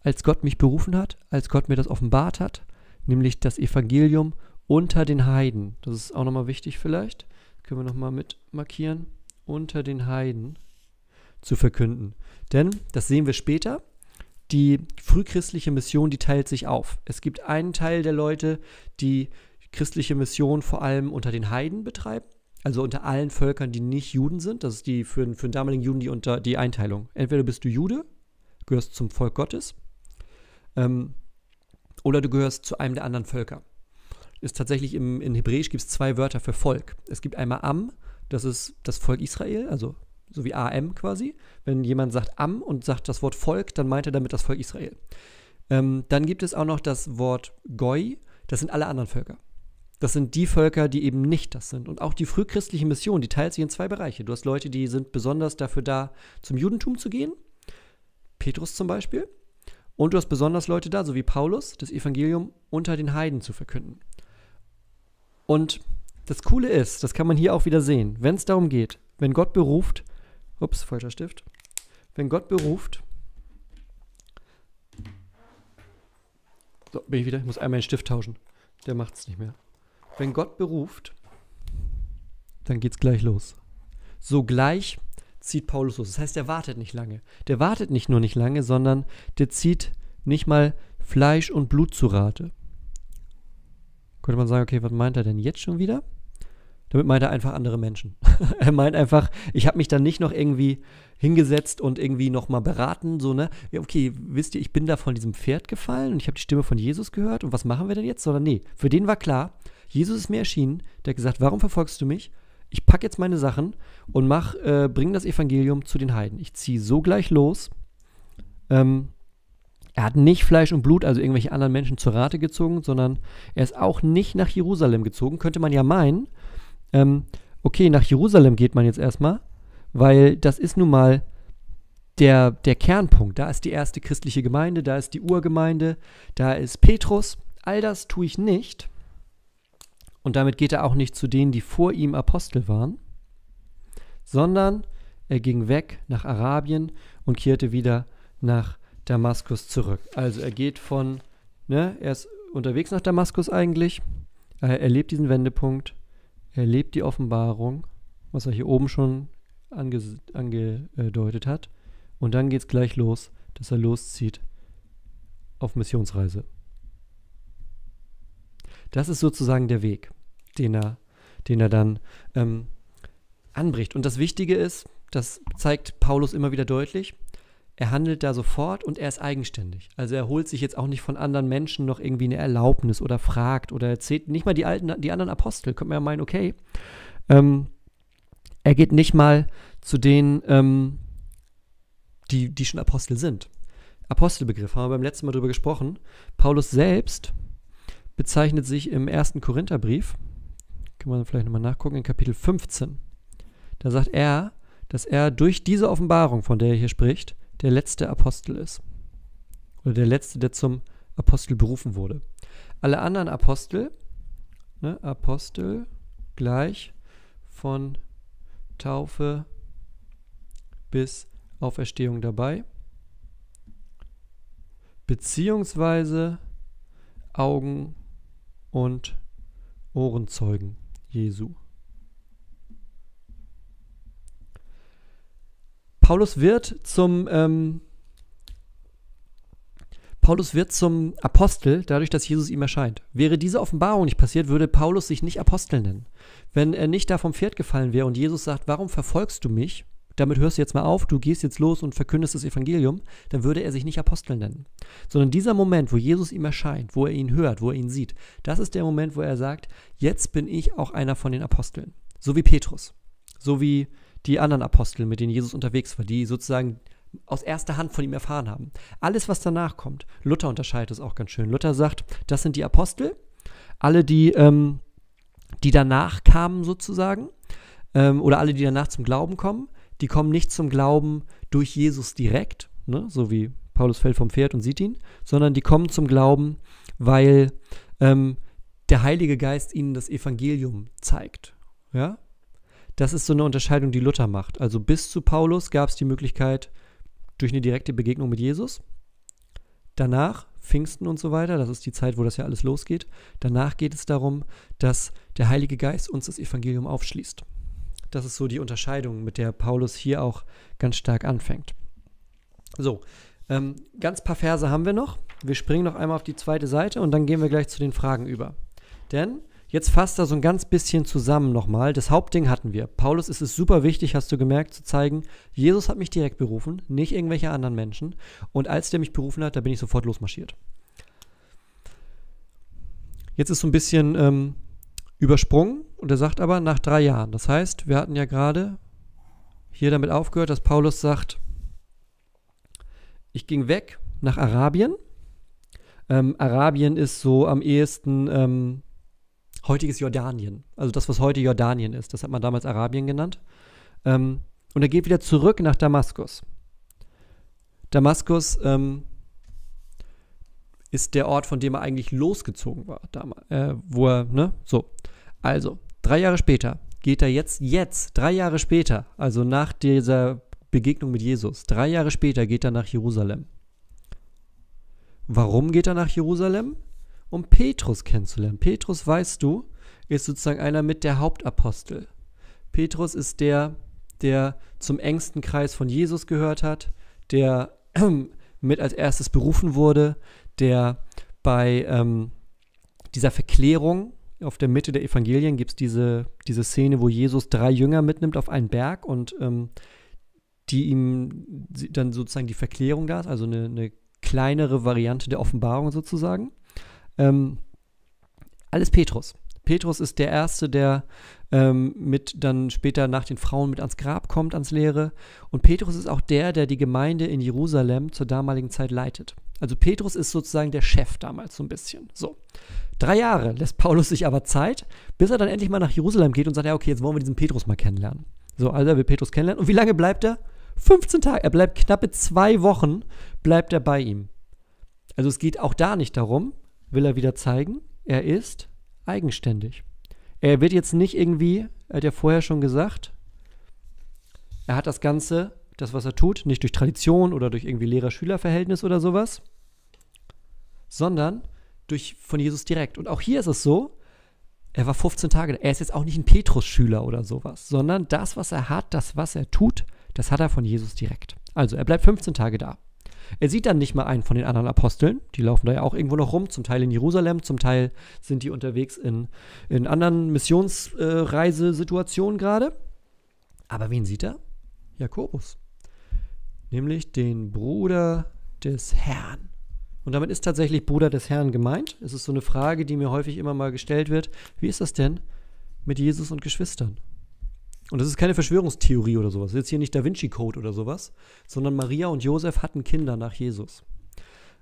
als Gott mich berufen hat, als Gott mir das offenbart hat, nämlich das Evangelium unter den Heiden. Das ist auch nochmal wichtig vielleicht. Können wir nochmal mit markieren. Unter den Heiden zu verkünden. Denn, das sehen wir später, die frühchristliche Mission, die teilt sich auf. Es gibt einen Teil der Leute, die christliche Mission vor allem unter den Heiden betreiben, also unter allen Völkern, die nicht Juden sind. Das ist die für, für den damaligen Juden die, unter, die Einteilung. Entweder bist du Jude, gehörst zum Volk Gottes, ähm, oder du gehörst zu einem der anderen Völker. Ist tatsächlich im, in Hebräisch gibt es zwei Wörter für Volk. Es gibt einmal Am, das ist das Volk Israel, also so wie AM quasi. Wenn jemand sagt Am und sagt das Wort Volk, dann meint er damit das Volk Israel. Ähm, dann gibt es auch noch das Wort Goi, das sind alle anderen Völker. Das sind die Völker, die eben nicht das sind. Und auch die frühchristliche Mission, die teilt sich in zwei Bereiche. Du hast Leute, die sind besonders dafür da, zum Judentum zu gehen. Petrus zum Beispiel. Und du hast besonders Leute da, so wie Paulus, das Evangelium unter den Heiden zu verkünden. Und das Coole ist, das kann man hier auch wieder sehen, wenn es darum geht, wenn Gott beruft, ups, falscher Stift, wenn Gott beruft, so, bin ich wieder, ich muss einmal den Stift tauschen, der macht es nicht mehr. Wenn Gott beruft, dann geht's gleich los. Sogleich zieht Paulus los. Das heißt, er wartet nicht lange. Der wartet nicht nur nicht lange, sondern der zieht nicht mal Fleisch und Blut zu Rate. Könnte man sagen, okay, was meint er denn jetzt schon wieder? Damit meint er einfach andere Menschen. er meint einfach, ich habe mich dann nicht noch irgendwie hingesetzt und irgendwie nochmal beraten, so, ne? Ja, okay, wisst ihr, ich bin da von diesem Pferd gefallen und ich habe die Stimme von Jesus gehört und was machen wir denn jetzt? Sondern nee, für den war klar, Jesus ist mir erschienen, der hat gesagt, warum verfolgst du mich? ich packe jetzt meine Sachen und mach, äh, bring das Evangelium zu den Heiden. Ich ziehe so gleich los. Ähm, er hat nicht Fleisch und Blut, also irgendwelche anderen Menschen zur Rate gezogen, sondern er ist auch nicht nach Jerusalem gezogen. Könnte man ja meinen, ähm, okay, nach Jerusalem geht man jetzt erstmal, weil das ist nun mal der, der Kernpunkt. Da ist die erste christliche Gemeinde, da ist die Urgemeinde, da ist Petrus. All das tue ich nicht, und damit geht er auch nicht zu denen, die vor ihm Apostel waren, sondern er ging weg nach Arabien und kehrte wieder nach Damaskus zurück. Also er geht von, ne, er ist unterwegs nach Damaskus eigentlich, er erlebt diesen Wendepunkt, er erlebt die Offenbarung, was er hier oben schon ange, angedeutet hat. Und dann geht es gleich los, dass er loszieht auf Missionsreise. Das ist sozusagen der Weg, den er, den er dann ähm, anbricht. Und das Wichtige ist, das zeigt Paulus immer wieder deutlich, er handelt da sofort und er ist eigenständig. Also er holt sich jetzt auch nicht von anderen Menschen noch irgendwie eine Erlaubnis oder fragt oder erzählt nicht mal die alten, die anderen Apostel. Könnte man ja meinen, okay. Ähm, er geht nicht mal zu denen, ähm, die, die schon Apostel sind. Apostelbegriff, haben wir beim letzten Mal drüber gesprochen. Paulus selbst bezeichnet sich im ersten Korintherbrief, kann man vielleicht nochmal nachgucken, in Kapitel 15. Da sagt er, dass er durch diese Offenbarung, von der er hier spricht, der letzte Apostel ist. Oder der letzte, der zum Apostel berufen wurde. Alle anderen Apostel, ne, Apostel gleich von Taufe bis Auferstehung dabei, beziehungsweise Augen und Ohrenzeugen Jesu. Paulus wird zum ähm, Paulus wird zum Apostel, dadurch, dass Jesus ihm erscheint. Wäre diese Offenbarung nicht passiert, würde Paulus sich nicht Apostel nennen. Wenn er nicht da vom Pferd gefallen wäre und Jesus sagt, warum verfolgst du mich? Damit hörst du jetzt mal auf, du gehst jetzt los und verkündest das Evangelium, dann würde er sich nicht Apostel nennen. Sondern dieser Moment, wo Jesus ihm erscheint, wo er ihn hört, wo er ihn sieht, das ist der Moment, wo er sagt, jetzt bin ich auch einer von den Aposteln. So wie Petrus. So wie die anderen Apostel, mit denen Jesus unterwegs war, die sozusagen aus erster Hand von ihm erfahren haben. Alles, was danach kommt, Luther unterscheidet es auch ganz schön. Luther sagt, das sind die Apostel, alle, die, ähm, die danach kamen sozusagen, ähm, oder alle, die danach zum Glauben kommen, die kommen nicht zum Glauben durch Jesus direkt, ne, so wie Paulus fällt vom Pferd und sieht ihn, sondern die kommen zum Glauben, weil ähm, der Heilige Geist ihnen das Evangelium zeigt. Ja? Das ist so eine Unterscheidung, die Luther macht. Also bis zu Paulus gab es die Möglichkeit, durch eine direkte Begegnung mit Jesus. Danach, Pfingsten und so weiter, das ist die Zeit, wo das ja alles losgeht. Danach geht es darum, dass der Heilige Geist uns das Evangelium aufschließt. Das ist so die Unterscheidung, mit der Paulus hier auch ganz stark anfängt. So, ähm, ganz paar Verse haben wir noch. Wir springen noch einmal auf die zweite Seite und dann gehen wir gleich zu den Fragen über. Denn Jetzt fasst er so ein ganz bisschen zusammen nochmal. Das Hauptding hatten wir. Paulus ist es super wichtig, hast du gemerkt, zu zeigen, Jesus hat mich direkt berufen, nicht irgendwelche anderen Menschen. Und als der mich berufen hat, da bin ich sofort losmarschiert. Jetzt ist so ein bisschen ähm, übersprungen und er sagt aber nach drei Jahren. Das heißt, wir hatten ja gerade hier damit aufgehört, dass Paulus sagt, ich ging weg nach Arabien. Ähm, Arabien ist so am ehesten ähm, heutiges Jordanien. Also das, was heute Jordanien ist. Das hat man damals Arabien genannt. Ähm, und er geht wieder zurück nach Damaskus. Damaskus ähm, ist der Ort, von dem er eigentlich losgezogen war, damals, äh, wo er, ne, so. Also, drei Jahre später geht er jetzt, jetzt, drei Jahre später, also nach dieser Begegnung mit Jesus, drei Jahre später geht er nach Jerusalem. Warum geht er nach Jerusalem? um Petrus kennenzulernen. Petrus, weißt du, ist sozusagen einer mit der Hauptapostel. Petrus ist der, der zum engsten Kreis von Jesus gehört hat, der mit als erstes berufen wurde, der bei ähm, dieser Verklärung auf der Mitte der Evangelien gibt es diese, diese Szene, wo Jesus drei Jünger mitnimmt auf einen Berg und ähm, die ihm dann sozusagen die Verklärung da ist, also eine, eine kleinere Variante der Offenbarung sozusagen. Ähm, alles Petrus. Petrus ist der Erste, der ähm, mit dann später nach den Frauen mit ans Grab kommt, ans Leere. Und Petrus ist auch der, der die Gemeinde in Jerusalem zur damaligen Zeit leitet. Also Petrus ist sozusagen der Chef damals so ein bisschen. So. Drei Jahre lässt Paulus sich aber Zeit, bis er dann endlich mal nach Jerusalem geht und sagt, ja, okay, jetzt wollen wir diesen Petrus mal kennenlernen. So, also er will Petrus kennenlernen. Und wie lange bleibt er? 15 Tage. Er bleibt knappe zwei Wochen, bleibt er bei ihm. Also es geht auch da nicht darum, will er wieder zeigen, er ist eigenständig. Er wird jetzt nicht irgendwie, er hat ja vorher schon gesagt, er hat das Ganze, das, was er tut, nicht durch Tradition oder durch irgendwie Lehrer-Schüler-Verhältnis oder sowas, sondern durch, von Jesus direkt. Und auch hier ist es so, er war 15 Tage, er ist jetzt auch nicht ein Petrus-Schüler oder sowas, sondern das, was er hat, das, was er tut, das hat er von Jesus direkt. Also er bleibt 15 Tage da. Er sieht dann nicht mal einen von den anderen Aposteln. Die laufen da ja auch irgendwo noch rum, zum Teil in Jerusalem, zum Teil sind die unterwegs in, in anderen Missionsreisesituationen äh, gerade. Aber wen sieht er? Jakobus. Nämlich den Bruder des Herrn. Und damit ist tatsächlich Bruder des Herrn gemeint. Es ist so eine Frage, die mir häufig immer mal gestellt wird. Wie ist das denn mit Jesus und Geschwistern? Und das ist keine Verschwörungstheorie oder sowas. Das ist jetzt hier nicht Da Vinci Code oder sowas, sondern Maria und Josef hatten Kinder nach Jesus.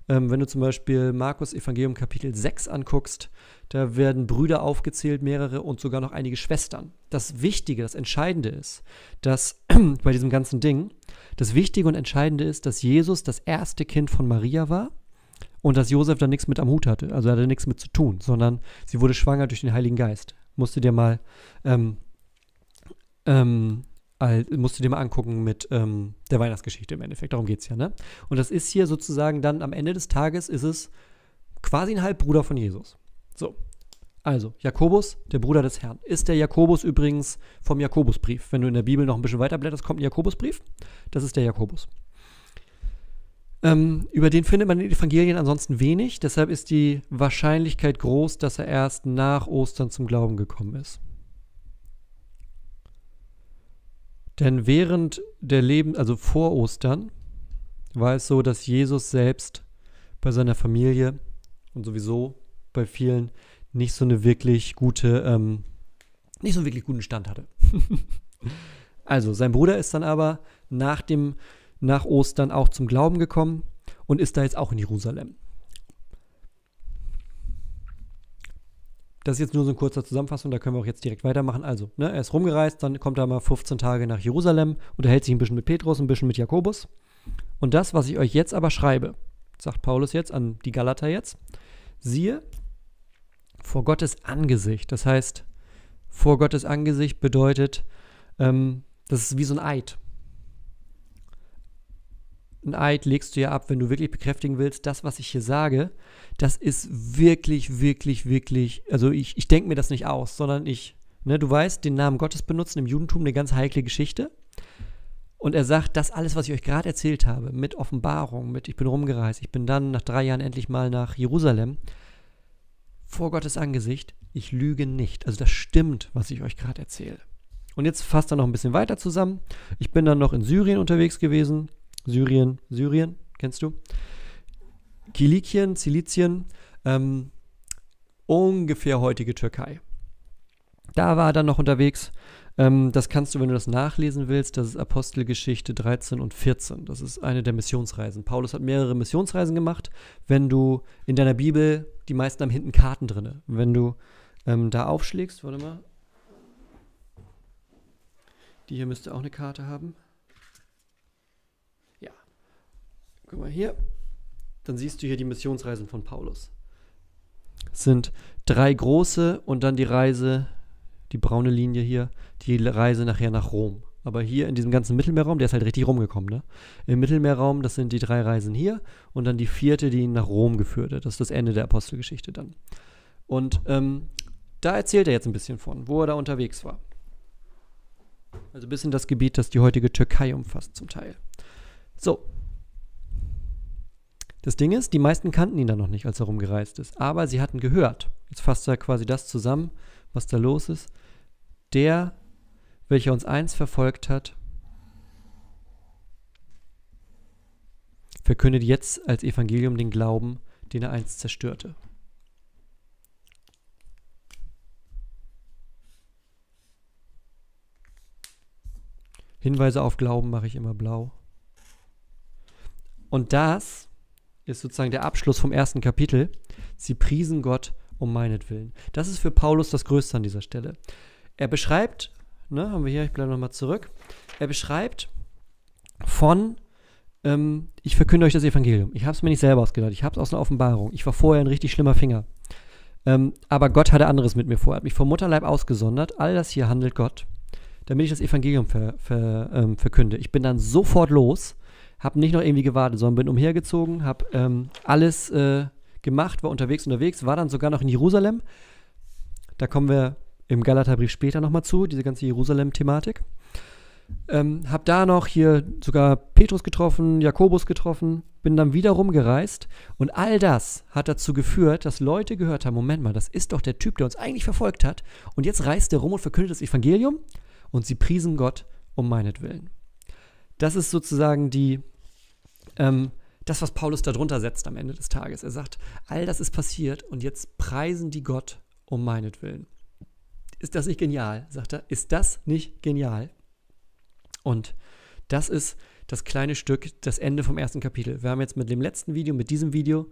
Ähm, wenn du zum Beispiel Markus Evangelium Kapitel 6 anguckst, da werden Brüder aufgezählt, mehrere und sogar noch einige Schwestern. Das Wichtige, das Entscheidende ist, dass bei diesem ganzen Ding, das Wichtige und Entscheidende ist, dass Jesus das erste Kind von Maria war und dass Josef da nichts mit am Hut hatte. Also er hatte nichts mit zu tun, sondern sie wurde schwanger durch den Heiligen Geist. Musst du dir mal ähm, ähm, musst du dir mal angucken mit ähm, der Weihnachtsgeschichte im Endeffekt. Darum geht es ja, ne? Und das ist hier sozusagen dann am Ende des Tages ist es quasi ein Halbbruder von Jesus. So. Also, Jakobus, der Bruder des Herrn. Ist der Jakobus übrigens vom Jakobusbrief. Wenn du in der Bibel noch ein bisschen weiterblätterst, kommt ein Jakobusbrief. Das ist der Jakobus. Ähm, über den findet man in den Evangelien ansonsten wenig. Deshalb ist die Wahrscheinlichkeit groß, dass er erst nach Ostern zum Glauben gekommen ist. Denn während der Leben, also vor Ostern, war es so, dass Jesus selbst bei seiner Familie und sowieso bei vielen nicht so eine wirklich gute, ähm, nicht so einen wirklich guten Stand hatte. also, sein Bruder ist dann aber nach dem, nach Ostern auch zum Glauben gekommen und ist da jetzt auch in Jerusalem. Das ist jetzt nur so eine kurze Zusammenfassung, da können wir auch jetzt direkt weitermachen. Also, ne, er ist rumgereist, dann kommt er mal 15 Tage nach Jerusalem, unterhält sich ein bisschen mit Petrus, ein bisschen mit Jakobus. Und das, was ich euch jetzt aber schreibe, sagt Paulus jetzt an die Galater jetzt, siehe, vor Gottes Angesicht. Das heißt, vor Gottes Angesicht bedeutet, ähm, das ist wie so ein Eid. Ein Eid legst du ja ab, wenn du wirklich bekräftigen willst, das, was ich hier sage, das ist wirklich, wirklich, wirklich, also ich, ich denke mir das nicht aus, sondern ich, ne, du weißt, den Namen Gottes benutzen im Judentum eine ganz heikle Geschichte. Und er sagt, das alles, was ich euch gerade erzählt habe, mit Offenbarung, mit ich bin rumgereist, ich bin dann nach drei Jahren endlich mal nach Jerusalem, vor Gottes Angesicht, ich lüge nicht. Also das stimmt, was ich euch gerade erzähle. Und jetzt fasst er noch ein bisschen weiter zusammen. Ich bin dann noch in Syrien unterwegs gewesen. Syrien, Syrien, kennst du? Kilikien, Zilizien, ähm, ungefähr heutige Türkei. Da war er dann noch unterwegs ähm, das kannst du, wenn du das nachlesen willst, das ist Apostelgeschichte 13 und 14. Das ist eine der Missionsreisen. Paulus hat mehrere Missionsreisen gemacht. Wenn du in deiner Bibel, die meisten haben hinten Karten drin. Wenn du ähm, da aufschlägst, warte mal. Die hier müsste auch eine Karte haben. Ja. Guck mal hier. Dann siehst du hier die Missionsreisen von Paulus. Es sind drei große und dann die Reise die braune Linie hier, die Reise nachher nach Rom. Aber hier in diesem ganzen Mittelmeerraum, der ist halt richtig rumgekommen, ne? Im Mittelmeerraum, das sind die drei Reisen hier und dann die vierte, die ihn nach Rom geführt hat. Das ist das Ende der Apostelgeschichte dann. Und ähm, da erzählt er jetzt ein bisschen von, wo er da unterwegs war. Also bis in das Gebiet, das die heutige Türkei umfasst, zum Teil. So. Das Ding ist, die meisten kannten ihn dann noch nicht, als er rumgereist ist. Aber sie hatten gehört. Jetzt fasst er quasi das zusammen, was da los ist der, welcher uns einst verfolgt hat, verkündet jetzt als Evangelium den Glauben, den er einst zerstörte. Hinweise auf Glauben mache ich immer blau. Und das ist sozusagen der Abschluss vom ersten Kapitel. Sie priesen Gott um meinetwillen. Das ist für Paulus das Größte an dieser Stelle. Er beschreibt, ne, haben wir hier, ich bleibe nochmal zurück, er beschreibt von, ähm, ich verkünde euch das Evangelium. Ich habe es mir nicht selber ausgedacht, ich habe es aus einer Offenbarung. Ich war vorher ein richtig schlimmer Finger. Ähm, aber Gott hatte anderes mit mir vor. Er hat mich vom Mutterleib ausgesondert. All das hier handelt Gott, damit ich das Evangelium ver, ver, ähm, verkünde. Ich bin dann sofort los, habe nicht noch irgendwie gewartet, sondern bin umhergezogen, habe ähm, alles äh, gemacht, war unterwegs, unterwegs, war dann sogar noch in Jerusalem. Da kommen wir im Galaterbrief später nochmal zu, diese ganze Jerusalem-Thematik. Ähm, hab da noch hier sogar Petrus getroffen, Jakobus getroffen, bin dann wieder rumgereist und all das hat dazu geführt, dass Leute gehört haben, Moment mal, das ist doch der Typ, der uns eigentlich verfolgt hat und jetzt reist er rum und verkündet das Evangelium und sie priesen Gott um meinetwillen. Das ist sozusagen die, ähm, das, was Paulus darunter setzt am Ende des Tages. Er sagt, all das ist passiert und jetzt preisen die Gott um meinetwillen. Ist das nicht genial? sagt er. Ist das nicht genial? Und das ist das kleine Stück, das Ende vom ersten Kapitel. Wir haben jetzt mit dem letzten Video, mit diesem Video,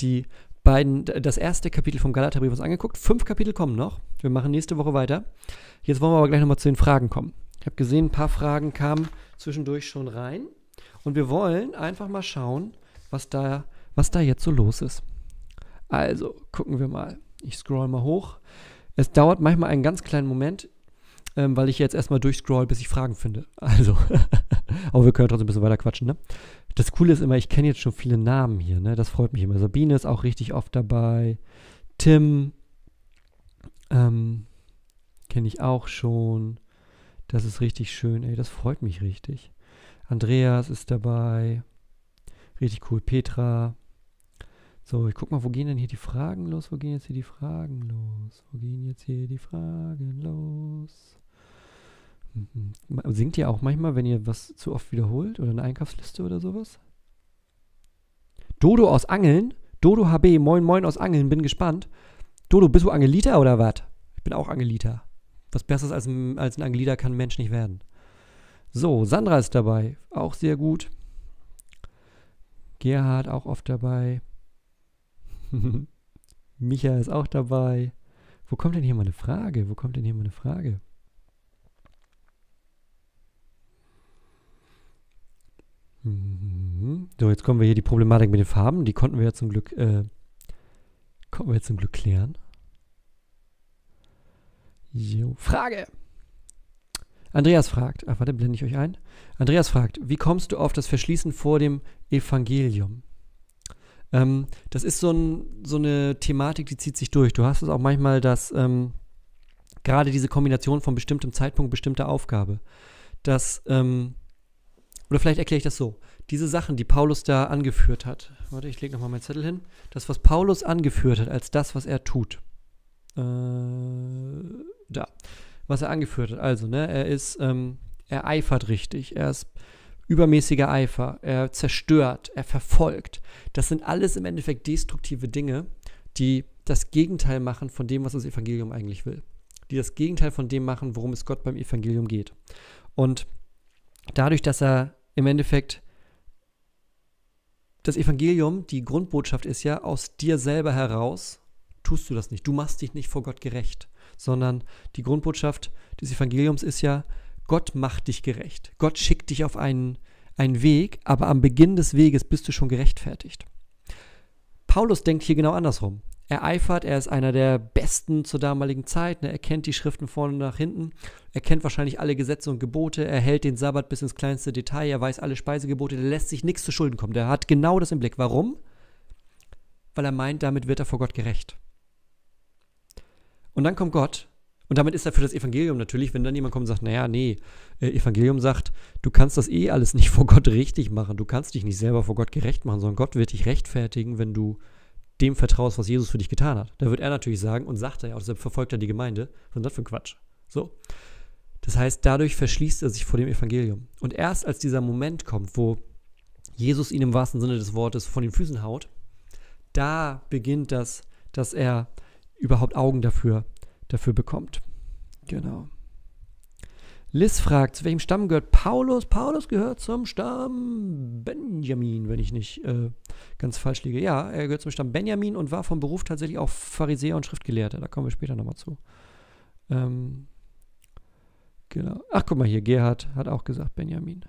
die beiden, das erste Kapitel vom Galaterbrief uns angeguckt. Fünf Kapitel kommen noch. Wir machen nächste Woche weiter. Jetzt wollen wir aber gleich nochmal zu den Fragen kommen. Ich habe gesehen, ein paar Fragen kamen zwischendurch schon rein. Und wir wollen einfach mal schauen, was da, was da jetzt so los ist. Also, gucken wir mal. Ich scroll mal hoch. Es dauert manchmal einen ganz kleinen Moment, ähm, weil ich jetzt erstmal durchscroll, bis ich Fragen finde. Also, aber wir können trotzdem ein bisschen weiter quatschen, ne? Das Coole ist immer, ich kenne jetzt schon viele Namen hier, ne? Das freut mich immer. Sabine ist auch richtig oft dabei. Tim, Ähm, Kenne ich auch schon. Das ist richtig schön, ey. Das freut mich richtig. Andreas ist dabei. Richtig cool. Petra. So, ich guck mal, wo gehen denn hier die Fragen los? Wo gehen jetzt hier die Fragen los? Wo gehen jetzt hier die Fragen los? Mhm. Singt ihr auch manchmal, wenn ihr was zu oft wiederholt oder eine Einkaufsliste oder sowas? Dodo aus Angeln? Dodo HB, moin moin aus Angeln, bin gespannt. Dodo, bist du Angelita oder was? Ich bin auch Angelita. Was Besseres als als ein Angelita kann ein Mensch nicht werden. So, Sandra ist dabei, auch sehr gut. Gerhard auch oft dabei. Micha ist auch dabei. Wo kommt denn hier mal eine Frage? Wo kommt denn hier mal eine Frage? Mhm. So, jetzt kommen wir hier die Problematik mit den Farben. Die konnten wir ja zum Glück, äh, konnten wir zum Glück klären. Jo. Frage! Andreas fragt, ach warte, blende ich euch ein. Andreas fragt, wie kommst du auf das Verschließen vor dem Evangelium? Ähm, das ist so, ein, so, eine Thematik, die zieht sich durch. Du hast es auch manchmal, dass ähm, gerade diese Kombination von bestimmtem Zeitpunkt, bestimmter Aufgabe, dass, ähm, oder vielleicht erkläre ich das so, diese Sachen, die Paulus da angeführt hat, warte, ich lege nochmal meinen Zettel hin, das, was Paulus angeführt hat als das, was er tut, äh, da, was er angeführt hat, also, ne, er ist, ähm, er eifert richtig, er ist übermäßiger Eifer, er zerstört, er verfolgt. Das sind alles im Endeffekt destruktive Dinge, die das Gegenteil machen von dem, was das Evangelium eigentlich will. Die das Gegenteil von dem machen, worum es Gott beim Evangelium geht. Und dadurch, dass er im Endeffekt das Evangelium, die Grundbotschaft ist ja, aus dir selber heraus tust du das nicht. Du machst dich nicht vor Gott gerecht, sondern die Grundbotschaft des Evangeliums ist ja, Gott macht dich gerecht. Gott schickt dich auf einen, einen Weg, aber am Beginn des Weges bist du schon gerechtfertigt. Paulus denkt hier genau andersrum. Er eifert, er ist einer der Besten zur damaligen Zeit. Ne? Er kennt die Schriften vorne nach hinten. Er kennt wahrscheinlich alle Gesetze und Gebote. Er hält den Sabbat bis ins kleinste Detail. Er weiß alle Speisegebote. Der lässt sich nichts zu Schulden kommen. Der hat genau das im Blick. Warum? Weil er meint, damit wird er vor Gott gerecht. Und dann kommt Gott und damit ist er für das Evangelium natürlich, wenn dann jemand kommt und sagt, naja, nee, äh, Evangelium sagt, du kannst das eh alles nicht vor Gott richtig machen, du kannst dich nicht selber vor Gott gerecht machen, sondern Gott wird dich rechtfertigen, wenn du dem vertraust, was Jesus für dich getan hat. Da wird er natürlich sagen und sagt er ja, deshalb verfolgt er die Gemeinde, was ist das für ein Quatsch? So. Das heißt, dadurch verschließt er sich vor dem Evangelium. Und erst als dieser Moment kommt, wo Jesus ihn im wahrsten Sinne des Wortes von den Füßen haut, da beginnt das, dass er überhaupt Augen dafür dafür bekommt. Genau. Liz fragt, zu welchem Stamm gehört Paulus? Paulus gehört zum Stamm Benjamin, wenn ich nicht äh, ganz falsch liege. Ja, er gehört zum Stamm Benjamin und war vom Beruf tatsächlich auch Pharisäer und Schriftgelehrter. Da kommen wir später nochmal zu. Ähm, genau. Ach, guck mal hier, Gerhard hat auch gesagt Benjamin.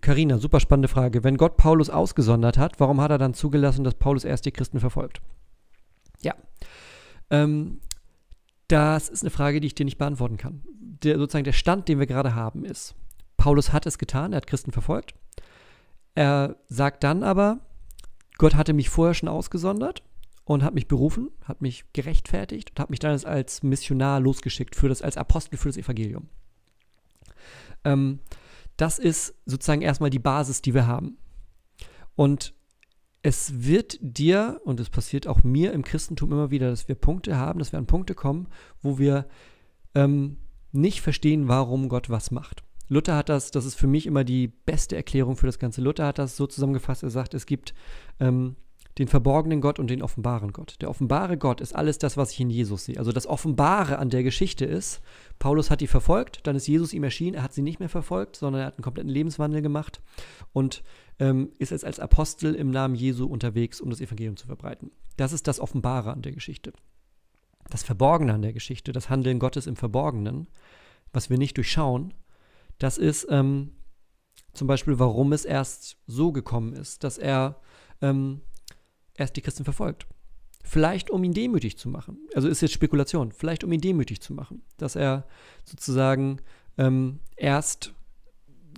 Karina, super spannende Frage. Wenn Gott Paulus ausgesondert hat, warum hat er dann zugelassen, dass Paulus erst die Christen verfolgt? Ja, ähm, das ist eine Frage, die ich dir nicht beantworten kann. Der, sozusagen der Stand, den wir gerade haben, ist, Paulus hat es getan, er hat Christen verfolgt. Er sagt dann aber, Gott hatte mich vorher schon ausgesondert und hat mich berufen, hat mich gerechtfertigt und hat mich dann als Missionar losgeschickt, für das, als Apostel für das Evangelium. Ähm, das ist sozusagen erstmal die Basis, die wir haben. Und es wird dir, und es passiert auch mir im Christentum immer wieder, dass wir Punkte haben, dass wir an Punkte kommen, wo wir ähm, nicht verstehen, warum Gott was macht. Luther hat das, das ist für mich immer die beste Erklärung für das Ganze. Luther hat das so zusammengefasst, er sagt, es gibt ähm, den verborgenen Gott und den offenbaren Gott. Der offenbare Gott ist alles das, was ich in Jesus sehe. Also das Offenbare an der Geschichte ist, Paulus hat die verfolgt, dann ist Jesus ihm erschienen, er hat sie nicht mehr verfolgt, sondern er hat einen kompletten Lebenswandel gemacht und ähm, ist jetzt als Apostel im Namen Jesu unterwegs, um das Evangelium zu verbreiten. Das ist das Offenbare an der Geschichte. Das Verborgene an der Geschichte, das Handeln Gottes im Verborgenen, was wir nicht durchschauen, das ist ähm, zum Beispiel, warum es erst so gekommen ist, dass er ähm, erst die Christen verfolgt. Vielleicht um ihn demütig zu machen. Also ist jetzt Spekulation. Vielleicht um ihn demütig zu machen. Dass er sozusagen ähm, erst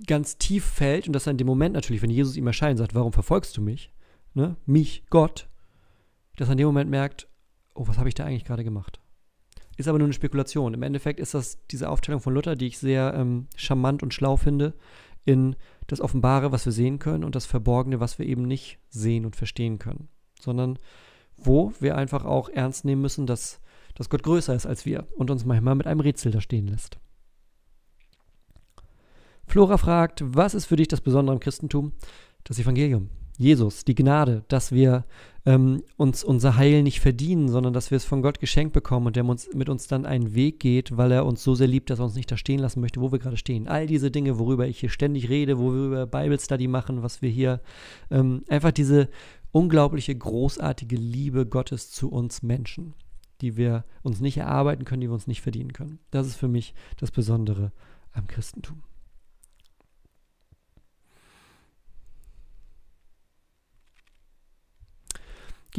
ganz tief fällt und dass er in dem Moment natürlich, wenn Jesus ihm erscheint, sagt, warum verfolgst du mich? Ne? Mich, Gott. Dass er in dem Moment merkt, oh, was habe ich da eigentlich gerade gemacht? Ist aber nur eine Spekulation. Im Endeffekt ist das diese Aufteilung von Luther, die ich sehr ähm, charmant und schlau finde, in das Offenbare, was wir sehen können, und das Verborgene, was wir eben nicht sehen und verstehen können. Sondern wo wir einfach auch ernst nehmen müssen, dass, dass Gott größer ist als wir und uns manchmal mit einem Rätsel da stehen lässt. Flora fragt, was ist für dich das Besondere im Christentum? Das Evangelium. Jesus, die Gnade, dass wir ähm, uns unser Heil nicht verdienen, sondern dass wir es von Gott geschenkt bekommen und der uns, mit uns dann einen Weg geht, weil er uns so sehr liebt, dass er uns nicht da stehen lassen möchte, wo wir gerade stehen. All diese Dinge, worüber ich hier ständig rede, wo wir über Bible Study machen, was wir hier, ähm, einfach diese unglaubliche, großartige Liebe Gottes zu uns Menschen, die wir uns nicht erarbeiten können, die wir uns nicht verdienen können. Das ist für mich das Besondere am Christentum.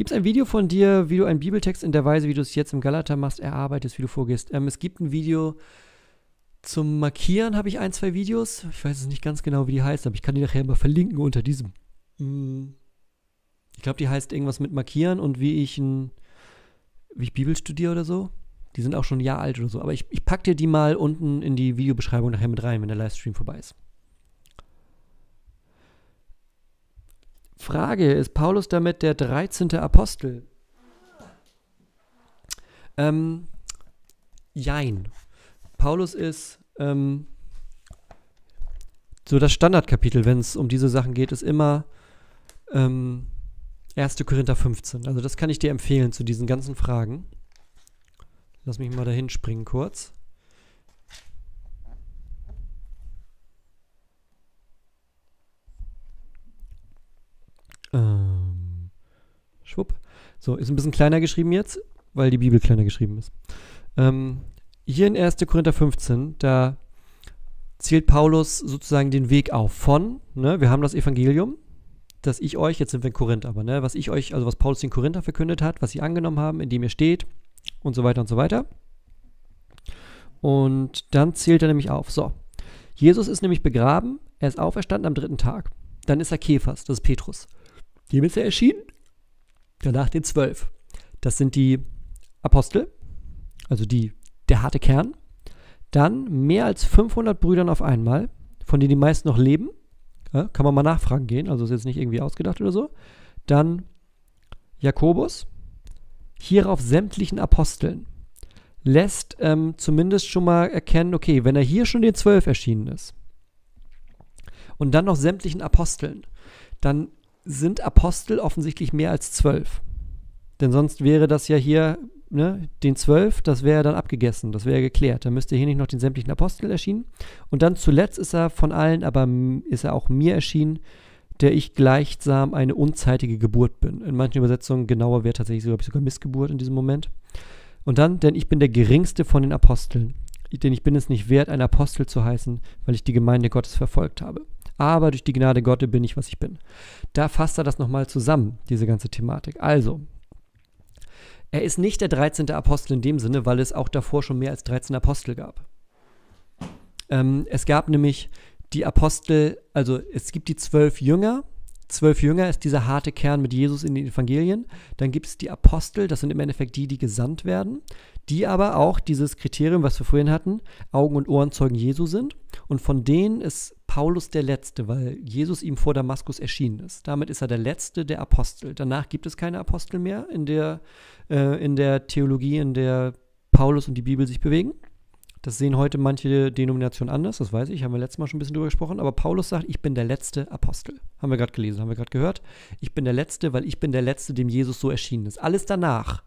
Gibt es ein Video von dir, wie du einen Bibeltext in der Weise, wie du es jetzt im Galater machst, erarbeitest, wie du vorgehst? Ähm, es gibt ein Video zum Markieren, habe ich ein, zwei Videos. Ich weiß es nicht ganz genau, wie die heißt, aber ich kann die nachher mal verlinken unter diesem. Mm. Ich glaube, die heißt irgendwas mit Markieren und wie ich ein, wie ich Bibel studiere oder so. Die sind auch schon ein Jahr alt oder so. Aber ich, ich packe dir die mal unten in die Videobeschreibung nachher mit rein, wenn der Livestream vorbei ist. Frage, ist Paulus damit der 13. Apostel? Ähm, jein. Paulus ist ähm, so das Standardkapitel, wenn es um diese Sachen geht, ist immer ähm, 1. Korinther 15. Also das kann ich dir empfehlen zu diesen ganzen Fragen. Lass mich mal dahin springen kurz. Ähm, schwupp. So, ist ein bisschen kleiner geschrieben jetzt, weil die Bibel kleiner geschrieben ist. Ähm, hier in 1. Korinther 15, da zählt Paulus sozusagen den Weg auf von, ne, wir haben das Evangelium, das ich euch, jetzt sind wir in Korinth aber, ne, was ich euch, also was Paulus den Korinther verkündet hat, was sie angenommen haben, in dem ihr steht und so weiter und so weiter. Und dann zählt er nämlich auf. So, Jesus ist nämlich begraben, er ist auferstanden am dritten Tag. Dann ist er Kephas, das ist Petrus. Dem ist er erschienen. Danach den zwölf. Das sind die Apostel, also die, der harte Kern. Dann mehr als 500 Brüdern auf einmal, von denen die meisten noch leben. Ja, kann man mal nachfragen gehen, also ist jetzt nicht irgendwie ausgedacht oder so. Dann Jakobus, hierauf sämtlichen Aposteln, lässt ähm, zumindest schon mal erkennen, okay, wenn er hier schon den zwölf erschienen ist und dann noch sämtlichen Aposteln, dann sind Apostel offensichtlich mehr als zwölf. Denn sonst wäre das ja hier, ne, den zwölf, das wäre dann abgegessen, das wäre geklärt. Dann müsste hier nicht noch den sämtlichen Apostel erschienen. Und dann zuletzt ist er von allen, aber ist er auch mir erschienen, der ich gleichsam eine unzeitige Geburt bin. In manchen Übersetzungen genauer wäre tatsächlich sogar, sogar Missgeburt in diesem Moment. Und dann, denn ich bin der geringste von den Aposteln. Denn ich bin es nicht wert, ein Apostel zu heißen, weil ich die Gemeinde Gottes verfolgt habe aber durch die Gnade Gottes bin ich, was ich bin. Da fasst er das nochmal zusammen, diese ganze Thematik. Also, er ist nicht der 13. Apostel in dem Sinne, weil es auch davor schon mehr als 13 Apostel gab. Ähm, es gab nämlich die Apostel, also es gibt die zwölf Jünger. Zwölf Jünger ist dieser harte Kern mit Jesus in den Evangelien. Dann gibt es die Apostel, das sind im Endeffekt die, die gesandt werden, die aber auch dieses Kriterium, was wir vorhin hatten, Augen- und Ohrenzeugen Jesu sind. Und von denen ist Paulus der Letzte, weil Jesus ihm vor Damaskus erschienen ist. Damit ist er der Letzte der Apostel. Danach gibt es keine Apostel mehr in der, äh, in der Theologie, in der Paulus und die Bibel sich bewegen. Das sehen heute manche Denominationen anders, das weiß ich, haben wir letztes Mal schon ein bisschen drüber gesprochen. Aber Paulus sagt, ich bin der letzte Apostel. Haben wir gerade gelesen, haben wir gerade gehört. Ich bin der Letzte, weil ich bin der Letzte, dem Jesus so erschienen ist. Alles danach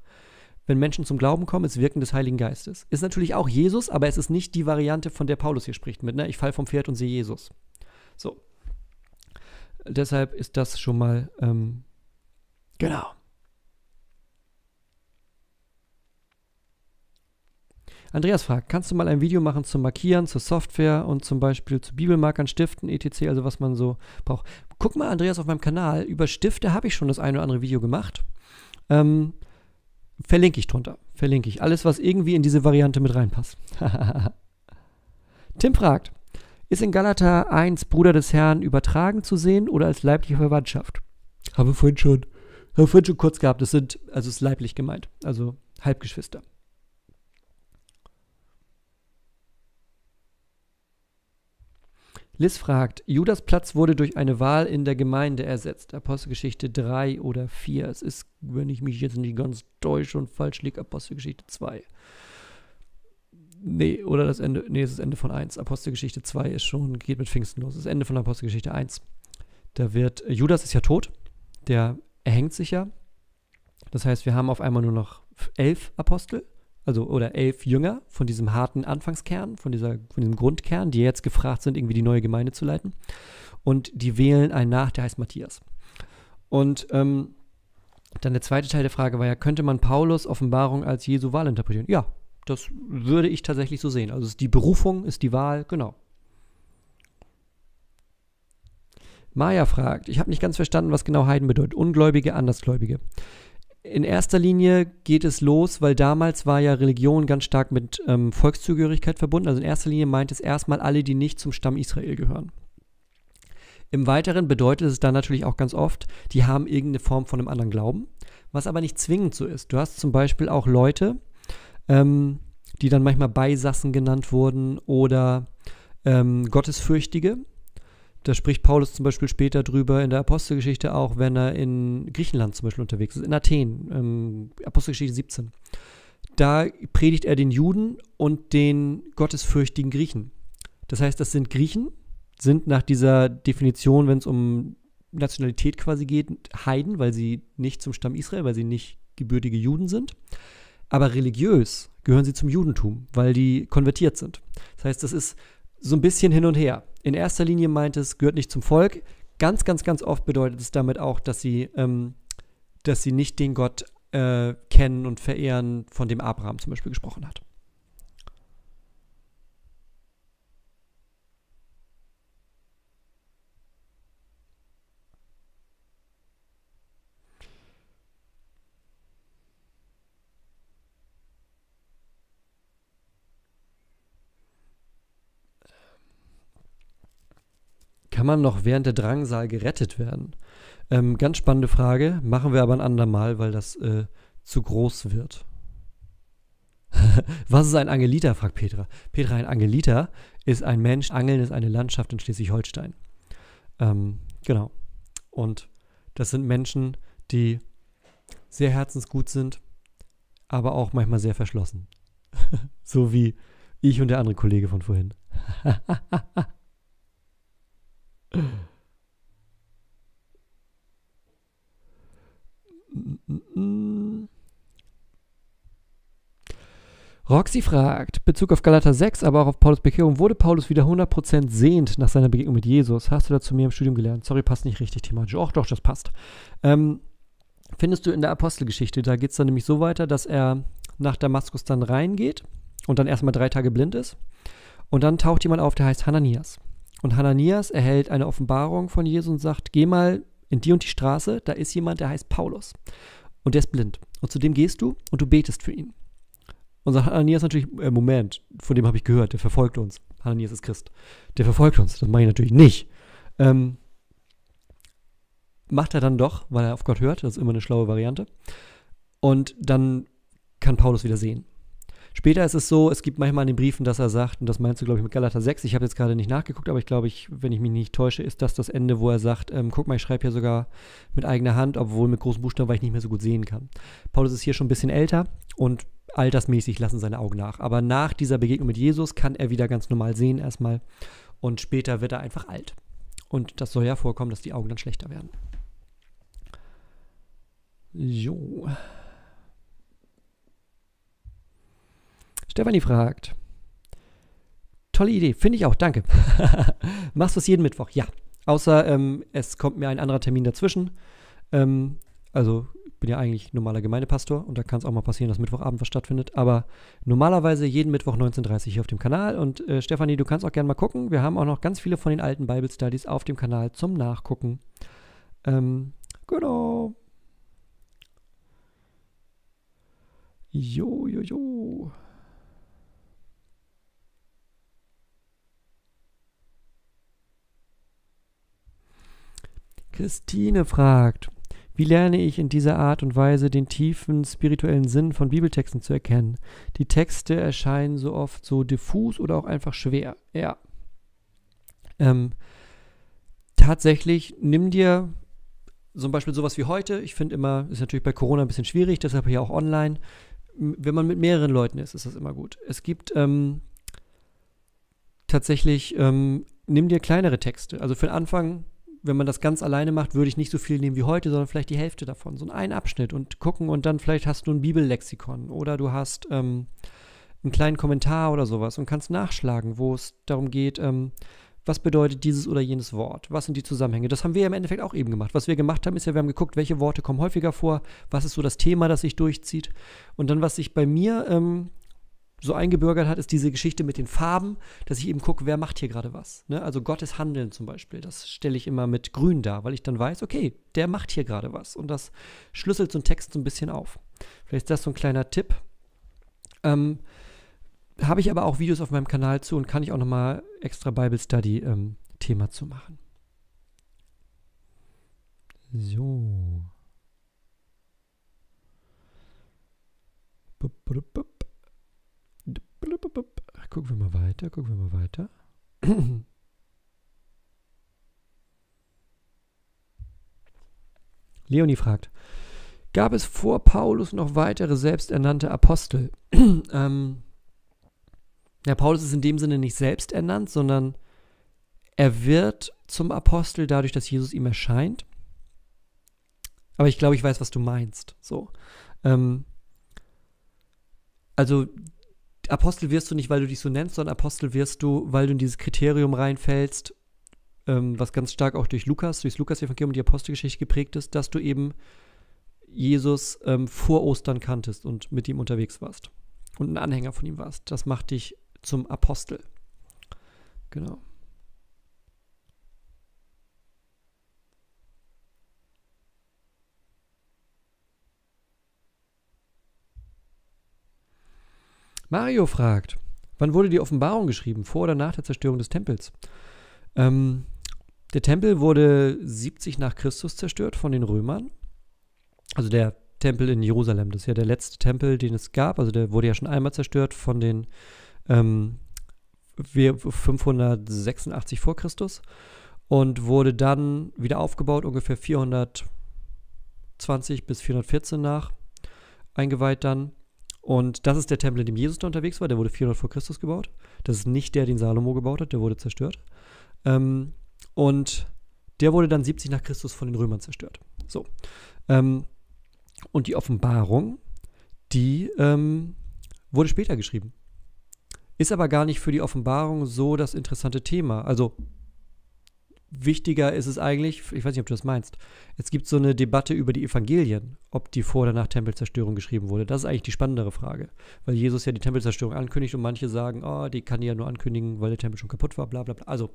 wenn Menschen zum Glauben kommen, ist Wirken des Heiligen Geistes. Ist natürlich auch Jesus, aber es ist nicht die Variante, von der Paulus hier spricht mit, ne? Ich fall vom Pferd und sehe Jesus. So. Deshalb ist das schon mal, ähm, genau. Andreas fragt, kannst du mal ein Video machen zum Markieren, zur Software und zum Beispiel zu Bibelmarkern, Stiften, etc., also was man so braucht. Guck mal, Andreas, auf meinem Kanal. Über Stifte habe ich schon das eine oder andere Video gemacht. Ähm, Verlinke ich drunter. Verlinke ich. Alles, was irgendwie in diese Variante mit reinpasst. Tim fragt, ist in Galata 1 Bruder des Herrn übertragen zu sehen oder als leibliche Verwandtschaft? Habe vorhin schon Habe vorhin schon kurz gehabt, das sind, also ist leiblich gemeint, also Halbgeschwister. Liz fragt, Judas Platz wurde durch eine Wahl in der Gemeinde ersetzt. Apostelgeschichte 3 oder 4. Es ist, wenn ich mich jetzt nicht ganz täusche und falsch liege, Apostelgeschichte 2. Nee, oder das Ende, nee, es ist das Ende von 1. Apostelgeschichte 2 ist schon, geht mit Pfingsten los. Das Ende von Apostelgeschichte 1. Da wird, Judas ist ja tot, der erhängt sich ja. Das heißt, wir haben auf einmal nur noch elf Apostel also oder elf Jünger von diesem harten Anfangskern, von, dieser, von diesem Grundkern, die jetzt gefragt sind, irgendwie die neue Gemeinde zu leiten. Und die wählen einen nach, der heißt Matthias. Und ähm, dann der zweite Teil der Frage war ja, könnte man Paulus Offenbarung als Jesu Wahl interpretieren? Ja, das würde ich tatsächlich so sehen. Also ist die Berufung, ist die Wahl, genau. Maya fragt, ich habe nicht ganz verstanden, was genau Heiden bedeutet. Ungläubige, Andersgläubige in erster Linie geht es los, weil damals war ja Religion ganz stark mit ähm, Volkszugehörigkeit verbunden. Also in erster Linie meint es erstmal alle, die nicht zum Stamm Israel gehören. Im Weiteren bedeutet es dann natürlich auch ganz oft, die haben irgendeine Form von einem anderen Glauben, was aber nicht zwingend so ist. Du hast zum Beispiel auch Leute, ähm, die dann manchmal Beisassen genannt wurden oder ähm, Gottesfürchtige, da spricht Paulus zum Beispiel später drüber in der Apostelgeschichte auch, wenn er in Griechenland zum Beispiel unterwegs ist, in Athen, ähm, Apostelgeschichte 17. Da predigt er den Juden und den gottesfürchtigen Griechen. Das heißt, das sind Griechen, sind nach dieser Definition, wenn es um Nationalität quasi geht, Heiden, weil sie nicht zum Stamm Israel, weil sie nicht gebürtige Juden sind. Aber religiös gehören sie zum Judentum, weil die konvertiert sind. Das heißt, das ist so ein bisschen hin und her. In erster Linie meint es, gehört nicht zum Volk. Ganz, ganz, ganz oft bedeutet es damit auch, dass sie, ähm, dass sie nicht den Gott äh, kennen und verehren, von dem Abraham zum Beispiel gesprochen hat. Kann man noch während der Drangsal gerettet werden? Ähm, ganz spannende Frage. Machen wir aber ein andermal, weil das äh, zu groß wird. Was ist ein Angeliter? fragt Petra. Petra, ein Angeliter ist ein Mensch. Angeln ist eine Landschaft in Schleswig-Holstein. Ähm, genau. Und das sind Menschen, die sehr herzensgut sind, aber auch manchmal sehr verschlossen. so wie ich und der andere Kollege von vorhin. Roxy fragt, Bezug auf Galater 6, aber auch auf Paulus Bekehrung, wurde Paulus wieder 100% sehend nach seiner Begegnung mit Jesus? Hast du dazu mir im Studium gelernt? Sorry, passt nicht richtig thematisch. Och, doch, das passt. Ähm, findest du in der Apostelgeschichte, da geht es dann nämlich so weiter, dass er nach Damaskus dann reingeht und dann erstmal drei Tage blind ist. Und dann taucht jemand auf, der heißt Hananias. Und Hananias erhält eine Offenbarung von Jesus und sagt, geh mal in die und die Straße, da ist jemand, der heißt Paulus. Und der ist blind. Und zu dem gehst du und du betest für ihn. Und sagt Hananias natürlich, äh, Moment, von dem habe ich gehört, der verfolgt uns. Hananias ist Christ. Der verfolgt uns. Das mache ich natürlich nicht. Ähm, macht er dann doch, weil er auf Gott hört. Das ist immer eine schlaue Variante. Und dann kann Paulus wieder sehen. Später ist es so, es gibt manchmal in den Briefen, dass er sagt, und das meinst du, glaube ich, mit Galater 6, ich habe jetzt gerade nicht nachgeguckt, aber ich glaube, ich, wenn ich mich nicht täusche, ist das das Ende, wo er sagt, ähm, guck mal, ich schreibe hier sogar mit eigener Hand, obwohl mit großen Buchstaben, weil ich nicht mehr so gut sehen kann. Paulus ist hier schon ein bisschen älter und altersmäßig lassen seine Augen nach. Aber nach dieser Begegnung mit Jesus kann er wieder ganz normal sehen erstmal und später wird er einfach alt. Und das soll ja vorkommen, dass die Augen dann schlechter werden. Jo. Stefanie fragt. Tolle Idee, finde ich auch, danke. Machst du es jeden Mittwoch? Ja. Außer ähm, es kommt mir ein anderer Termin dazwischen. Ähm, also bin ja eigentlich normaler Gemeindepastor und da kann es auch mal passieren, dass Mittwochabend was stattfindet. Aber normalerweise jeden Mittwoch 19.30 Uhr hier auf dem Kanal. Und äh, Stefanie, du kannst auch gerne mal gucken. Wir haben auch noch ganz viele von den alten Bible Studies auf dem Kanal zum Nachgucken. Ähm, genau. Jo, jo, jo. Christine fragt, Wie lerne ich in dieser Art und Weise den tiefen spirituellen Sinn von Bibeltexten zu erkennen? Die Texte erscheinen so oft so diffus oder auch einfach schwer. Ja. Ähm, tatsächlich, nimm dir zum Beispiel sowas wie heute. Ich finde immer, ist natürlich bei Corona ein bisschen schwierig, deshalb hier auch online. Wenn man mit mehreren Leuten ist, ist das immer gut. Es gibt ähm, tatsächlich, ähm, nimm dir kleinere Texte. Also für den Anfang, wenn man das ganz alleine macht, würde ich nicht so viel nehmen wie heute, sondern vielleicht die Hälfte davon. So einen Abschnitt und gucken und dann vielleicht hast du ein Bibellexikon oder du hast ähm, einen kleinen Kommentar oder sowas und kannst nachschlagen, wo es darum geht, ähm, was bedeutet dieses oder jenes Wort? Was sind die Zusammenhänge? Das haben wir ja im Endeffekt auch eben gemacht. Was wir gemacht haben, ist ja, wir haben geguckt, welche Worte kommen häufiger vor, was ist so das Thema, das sich durchzieht. Und dann, was sich bei mir ähm, so eingebürgert hat, ist diese Geschichte mit den Farben, dass ich eben gucke, wer macht hier gerade was. Ne? Also Gottes Handeln zum Beispiel, das stelle ich immer mit grün dar, weil ich dann weiß, okay, der macht hier gerade was. Und das schlüsselt so einen Text so ein bisschen auf. Vielleicht ist das so ein kleiner Tipp. Ähm, habe ich aber auch Videos auf meinem Kanal zu und kann ich auch nochmal extra Bible Study ähm, Thema zu machen. So. Gucken wir mal weiter, gucken wir mal weiter. Leonie fragt, gab es vor Paulus noch weitere selbsternannte Apostel? ähm, ja, Paulus ist in dem Sinne nicht selbst ernannt, sondern er wird zum Apostel dadurch, dass Jesus ihm erscheint. Aber ich glaube, ich weiß, was du meinst. So. Ähm, also Apostel wirst du nicht, weil du dich so nennst, sondern Apostel wirst du, weil du in dieses Kriterium reinfällst, ähm, was ganz stark auch durch Lukas, durchs Lukas-Evangelium und die Apostelgeschichte geprägt ist, dass du eben Jesus ähm, vor Ostern kanntest und mit ihm unterwegs warst und ein Anhänger von ihm warst. Das macht dich zum Apostel. Genau. Mario fragt, wann wurde die Offenbarung geschrieben, vor oder nach der Zerstörung des Tempels? Ähm, der Tempel wurde 70 nach Christus zerstört von den Römern. Also der Tempel in Jerusalem, das ist ja der letzte Tempel, den es gab. Also der wurde ja schon einmal zerstört von den ähm, 586 vor Christus und wurde dann wieder aufgebaut, ungefähr 420 bis 414 nach, eingeweiht dann. Und das ist der Tempel, in dem Jesus da unterwegs war. Der wurde 400 vor Christus gebaut. Das ist nicht der, den Salomo gebaut hat. Der wurde zerstört. Ähm, und der wurde dann 70 nach Christus von den Römern zerstört. So. Ähm, und die Offenbarung, die ähm, wurde später geschrieben. Ist aber gar nicht für die Offenbarung so das interessante Thema. Also wichtiger ist es eigentlich, ich weiß nicht, ob du das meinst, es gibt so eine Debatte über die Evangelien, ob die vor oder nach Tempelzerstörung geschrieben wurde. Das ist eigentlich die spannendere Frage, weil Jesus ja die Tempelzerstörung ankündigt und manche sagen, oh, die kann die ja nur ankündigen, weil der Tempel schon kaputt war, bla bla bla. Also,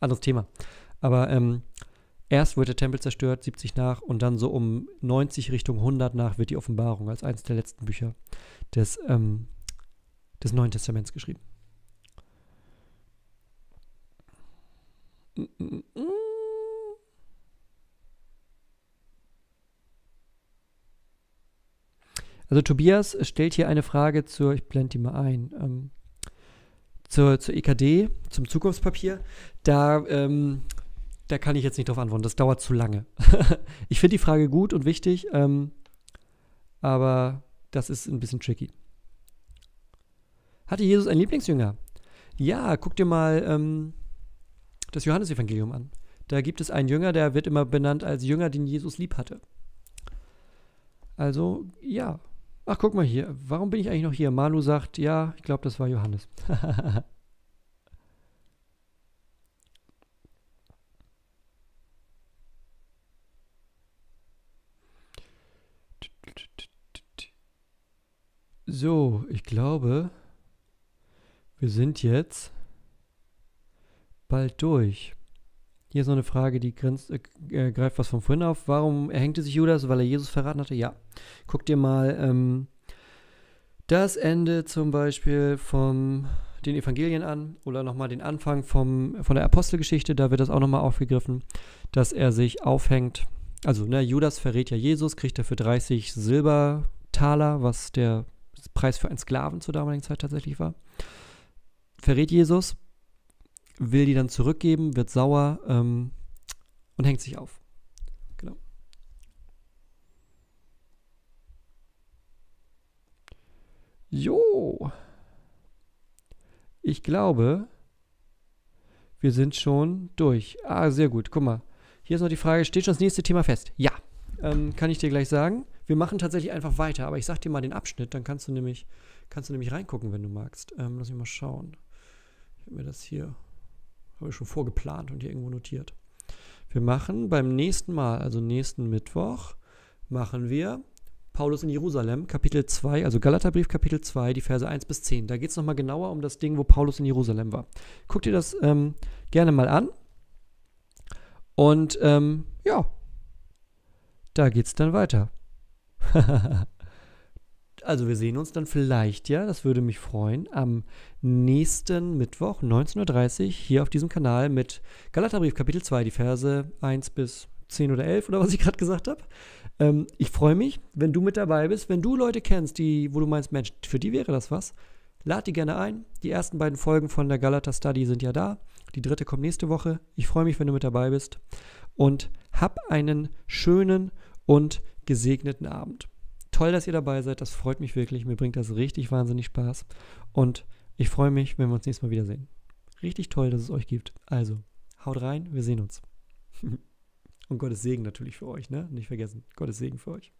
anderes Thema. Aber ähm, erst wird der Tempel zerstört, 70 nach, und dann so um 90 Richtung 100 nach wird die Offenbarung als eines der letzten Bücher des ähm, des Neuen Testaments geschrieben. Also Tobias stellt hier eine Frage zur, ich blende die mal ein, ähm, zur, zur EKD, zum Zukunftspapier. Da, ähm, da kann ich jetzt nicht drauf antworten, das dauert zu lange. ich finde die Frage gut und wichtig, ähm, aber das ist ein bisschen tricky. Hatte Jesus einen Lieblingsjünger? Ja, guck dir mal ähm, das Johannesevangelium an. Da gibt es einen Jünger, der wird immer benannt als Jünger, den Jesus lieb hatte. Also, ja. Ach, guck mal hier. Warum bin ich eigentlich noch hier? Manu sagt, ja, ich glaube, das war Johannes. so, ich glaube, wir sind jetzt bald durch. Hier ist noch eine Frage, die grenzt, äh, äh, greift was von vorhin auf. Warum erhängte sich Judas? Weil er Jesus verraten hatte? Ja. Guck dir mal ähm, das Ende zum Beispiel von den Evangelien an oder nochmal den Anfang vom, von der Apostelgeschichte. Da wird das auch nochmal aufgegriffen, dass er sich aufhängt also ne, Judas verrät ja Jesus, kriegt dafür 30 Silbertaler, was der Preis für einen Sklaven zur damaligen Zeit tatsächlich war. Verrät Jesus, will die dann zurückgeben, wird sauer ähm, und hängt sich auf. Genau. Jo. Ich glaube, wir sind schon durch. Ah, sehr gut. Guck mal. Hier ist noch die Frage, steht schon das nächste Thema fest? Ja. Ähm, kann ich dir gleich sagen. Wir machen tatsächlich einfach weiter, aber ich sag dir mal den Abschnitt, dann kannst du nämlich, kannst du nämlich reingucken, wenn du magst. Ähm, lass mich mal schauen. Ich habe mir das hier, habe ich schon vorgeplant und hier irgendwo notiert. Wir machen beim nächsten Mal, also nächsten Mittwoch, machen wir Paulus in Jerusalem, Kapitel 2, also Galaterbrief, Kapitel 2, die Verse 1 bis 10. Da geht es nochmal genauer um das Ding, wo Paulus in Jerusalem war. Guck dir das ähm, gerne mal an. Und ähm, ja, da geht es dann weiter. also wir sehen uns dann vielleicht, ja, das würde mich freuen, am nächsten Mittwoch, 19.30 Uhr, hier auf diesem Kanal mit Galaterbrief, Kapitel 2, die Verse 1 bis 10 oder 11 oder was ich gerade gesagt habe. Ähm, ich freue mich, wenn du mit dabei bist. Wenn du Leute kennst, die, wo du meinst, Mensch, für die wäre das was, lad die gerne ein. Die ersten beiden Folgen von der Galata Study sind ja da. Die dritte kommt nächste Woche. Ich freue mich, wenn du mit dabei bist. Und hab einen schönen und gesegneten Abend. Toll, dass ihr dabei seid. Das freut mich wirklich. Mir bringt das richtig wahnsinnig Spaß. Und ich freue mich, wenn wir uns nächstes Mal wiedersehen. Richtig toll, dass es euch gibt. Also, haut rein, wir sehen uns. Und Gottes Segen natürlich für euch, ne? Nicht vergessen. Gottes Segen für euch.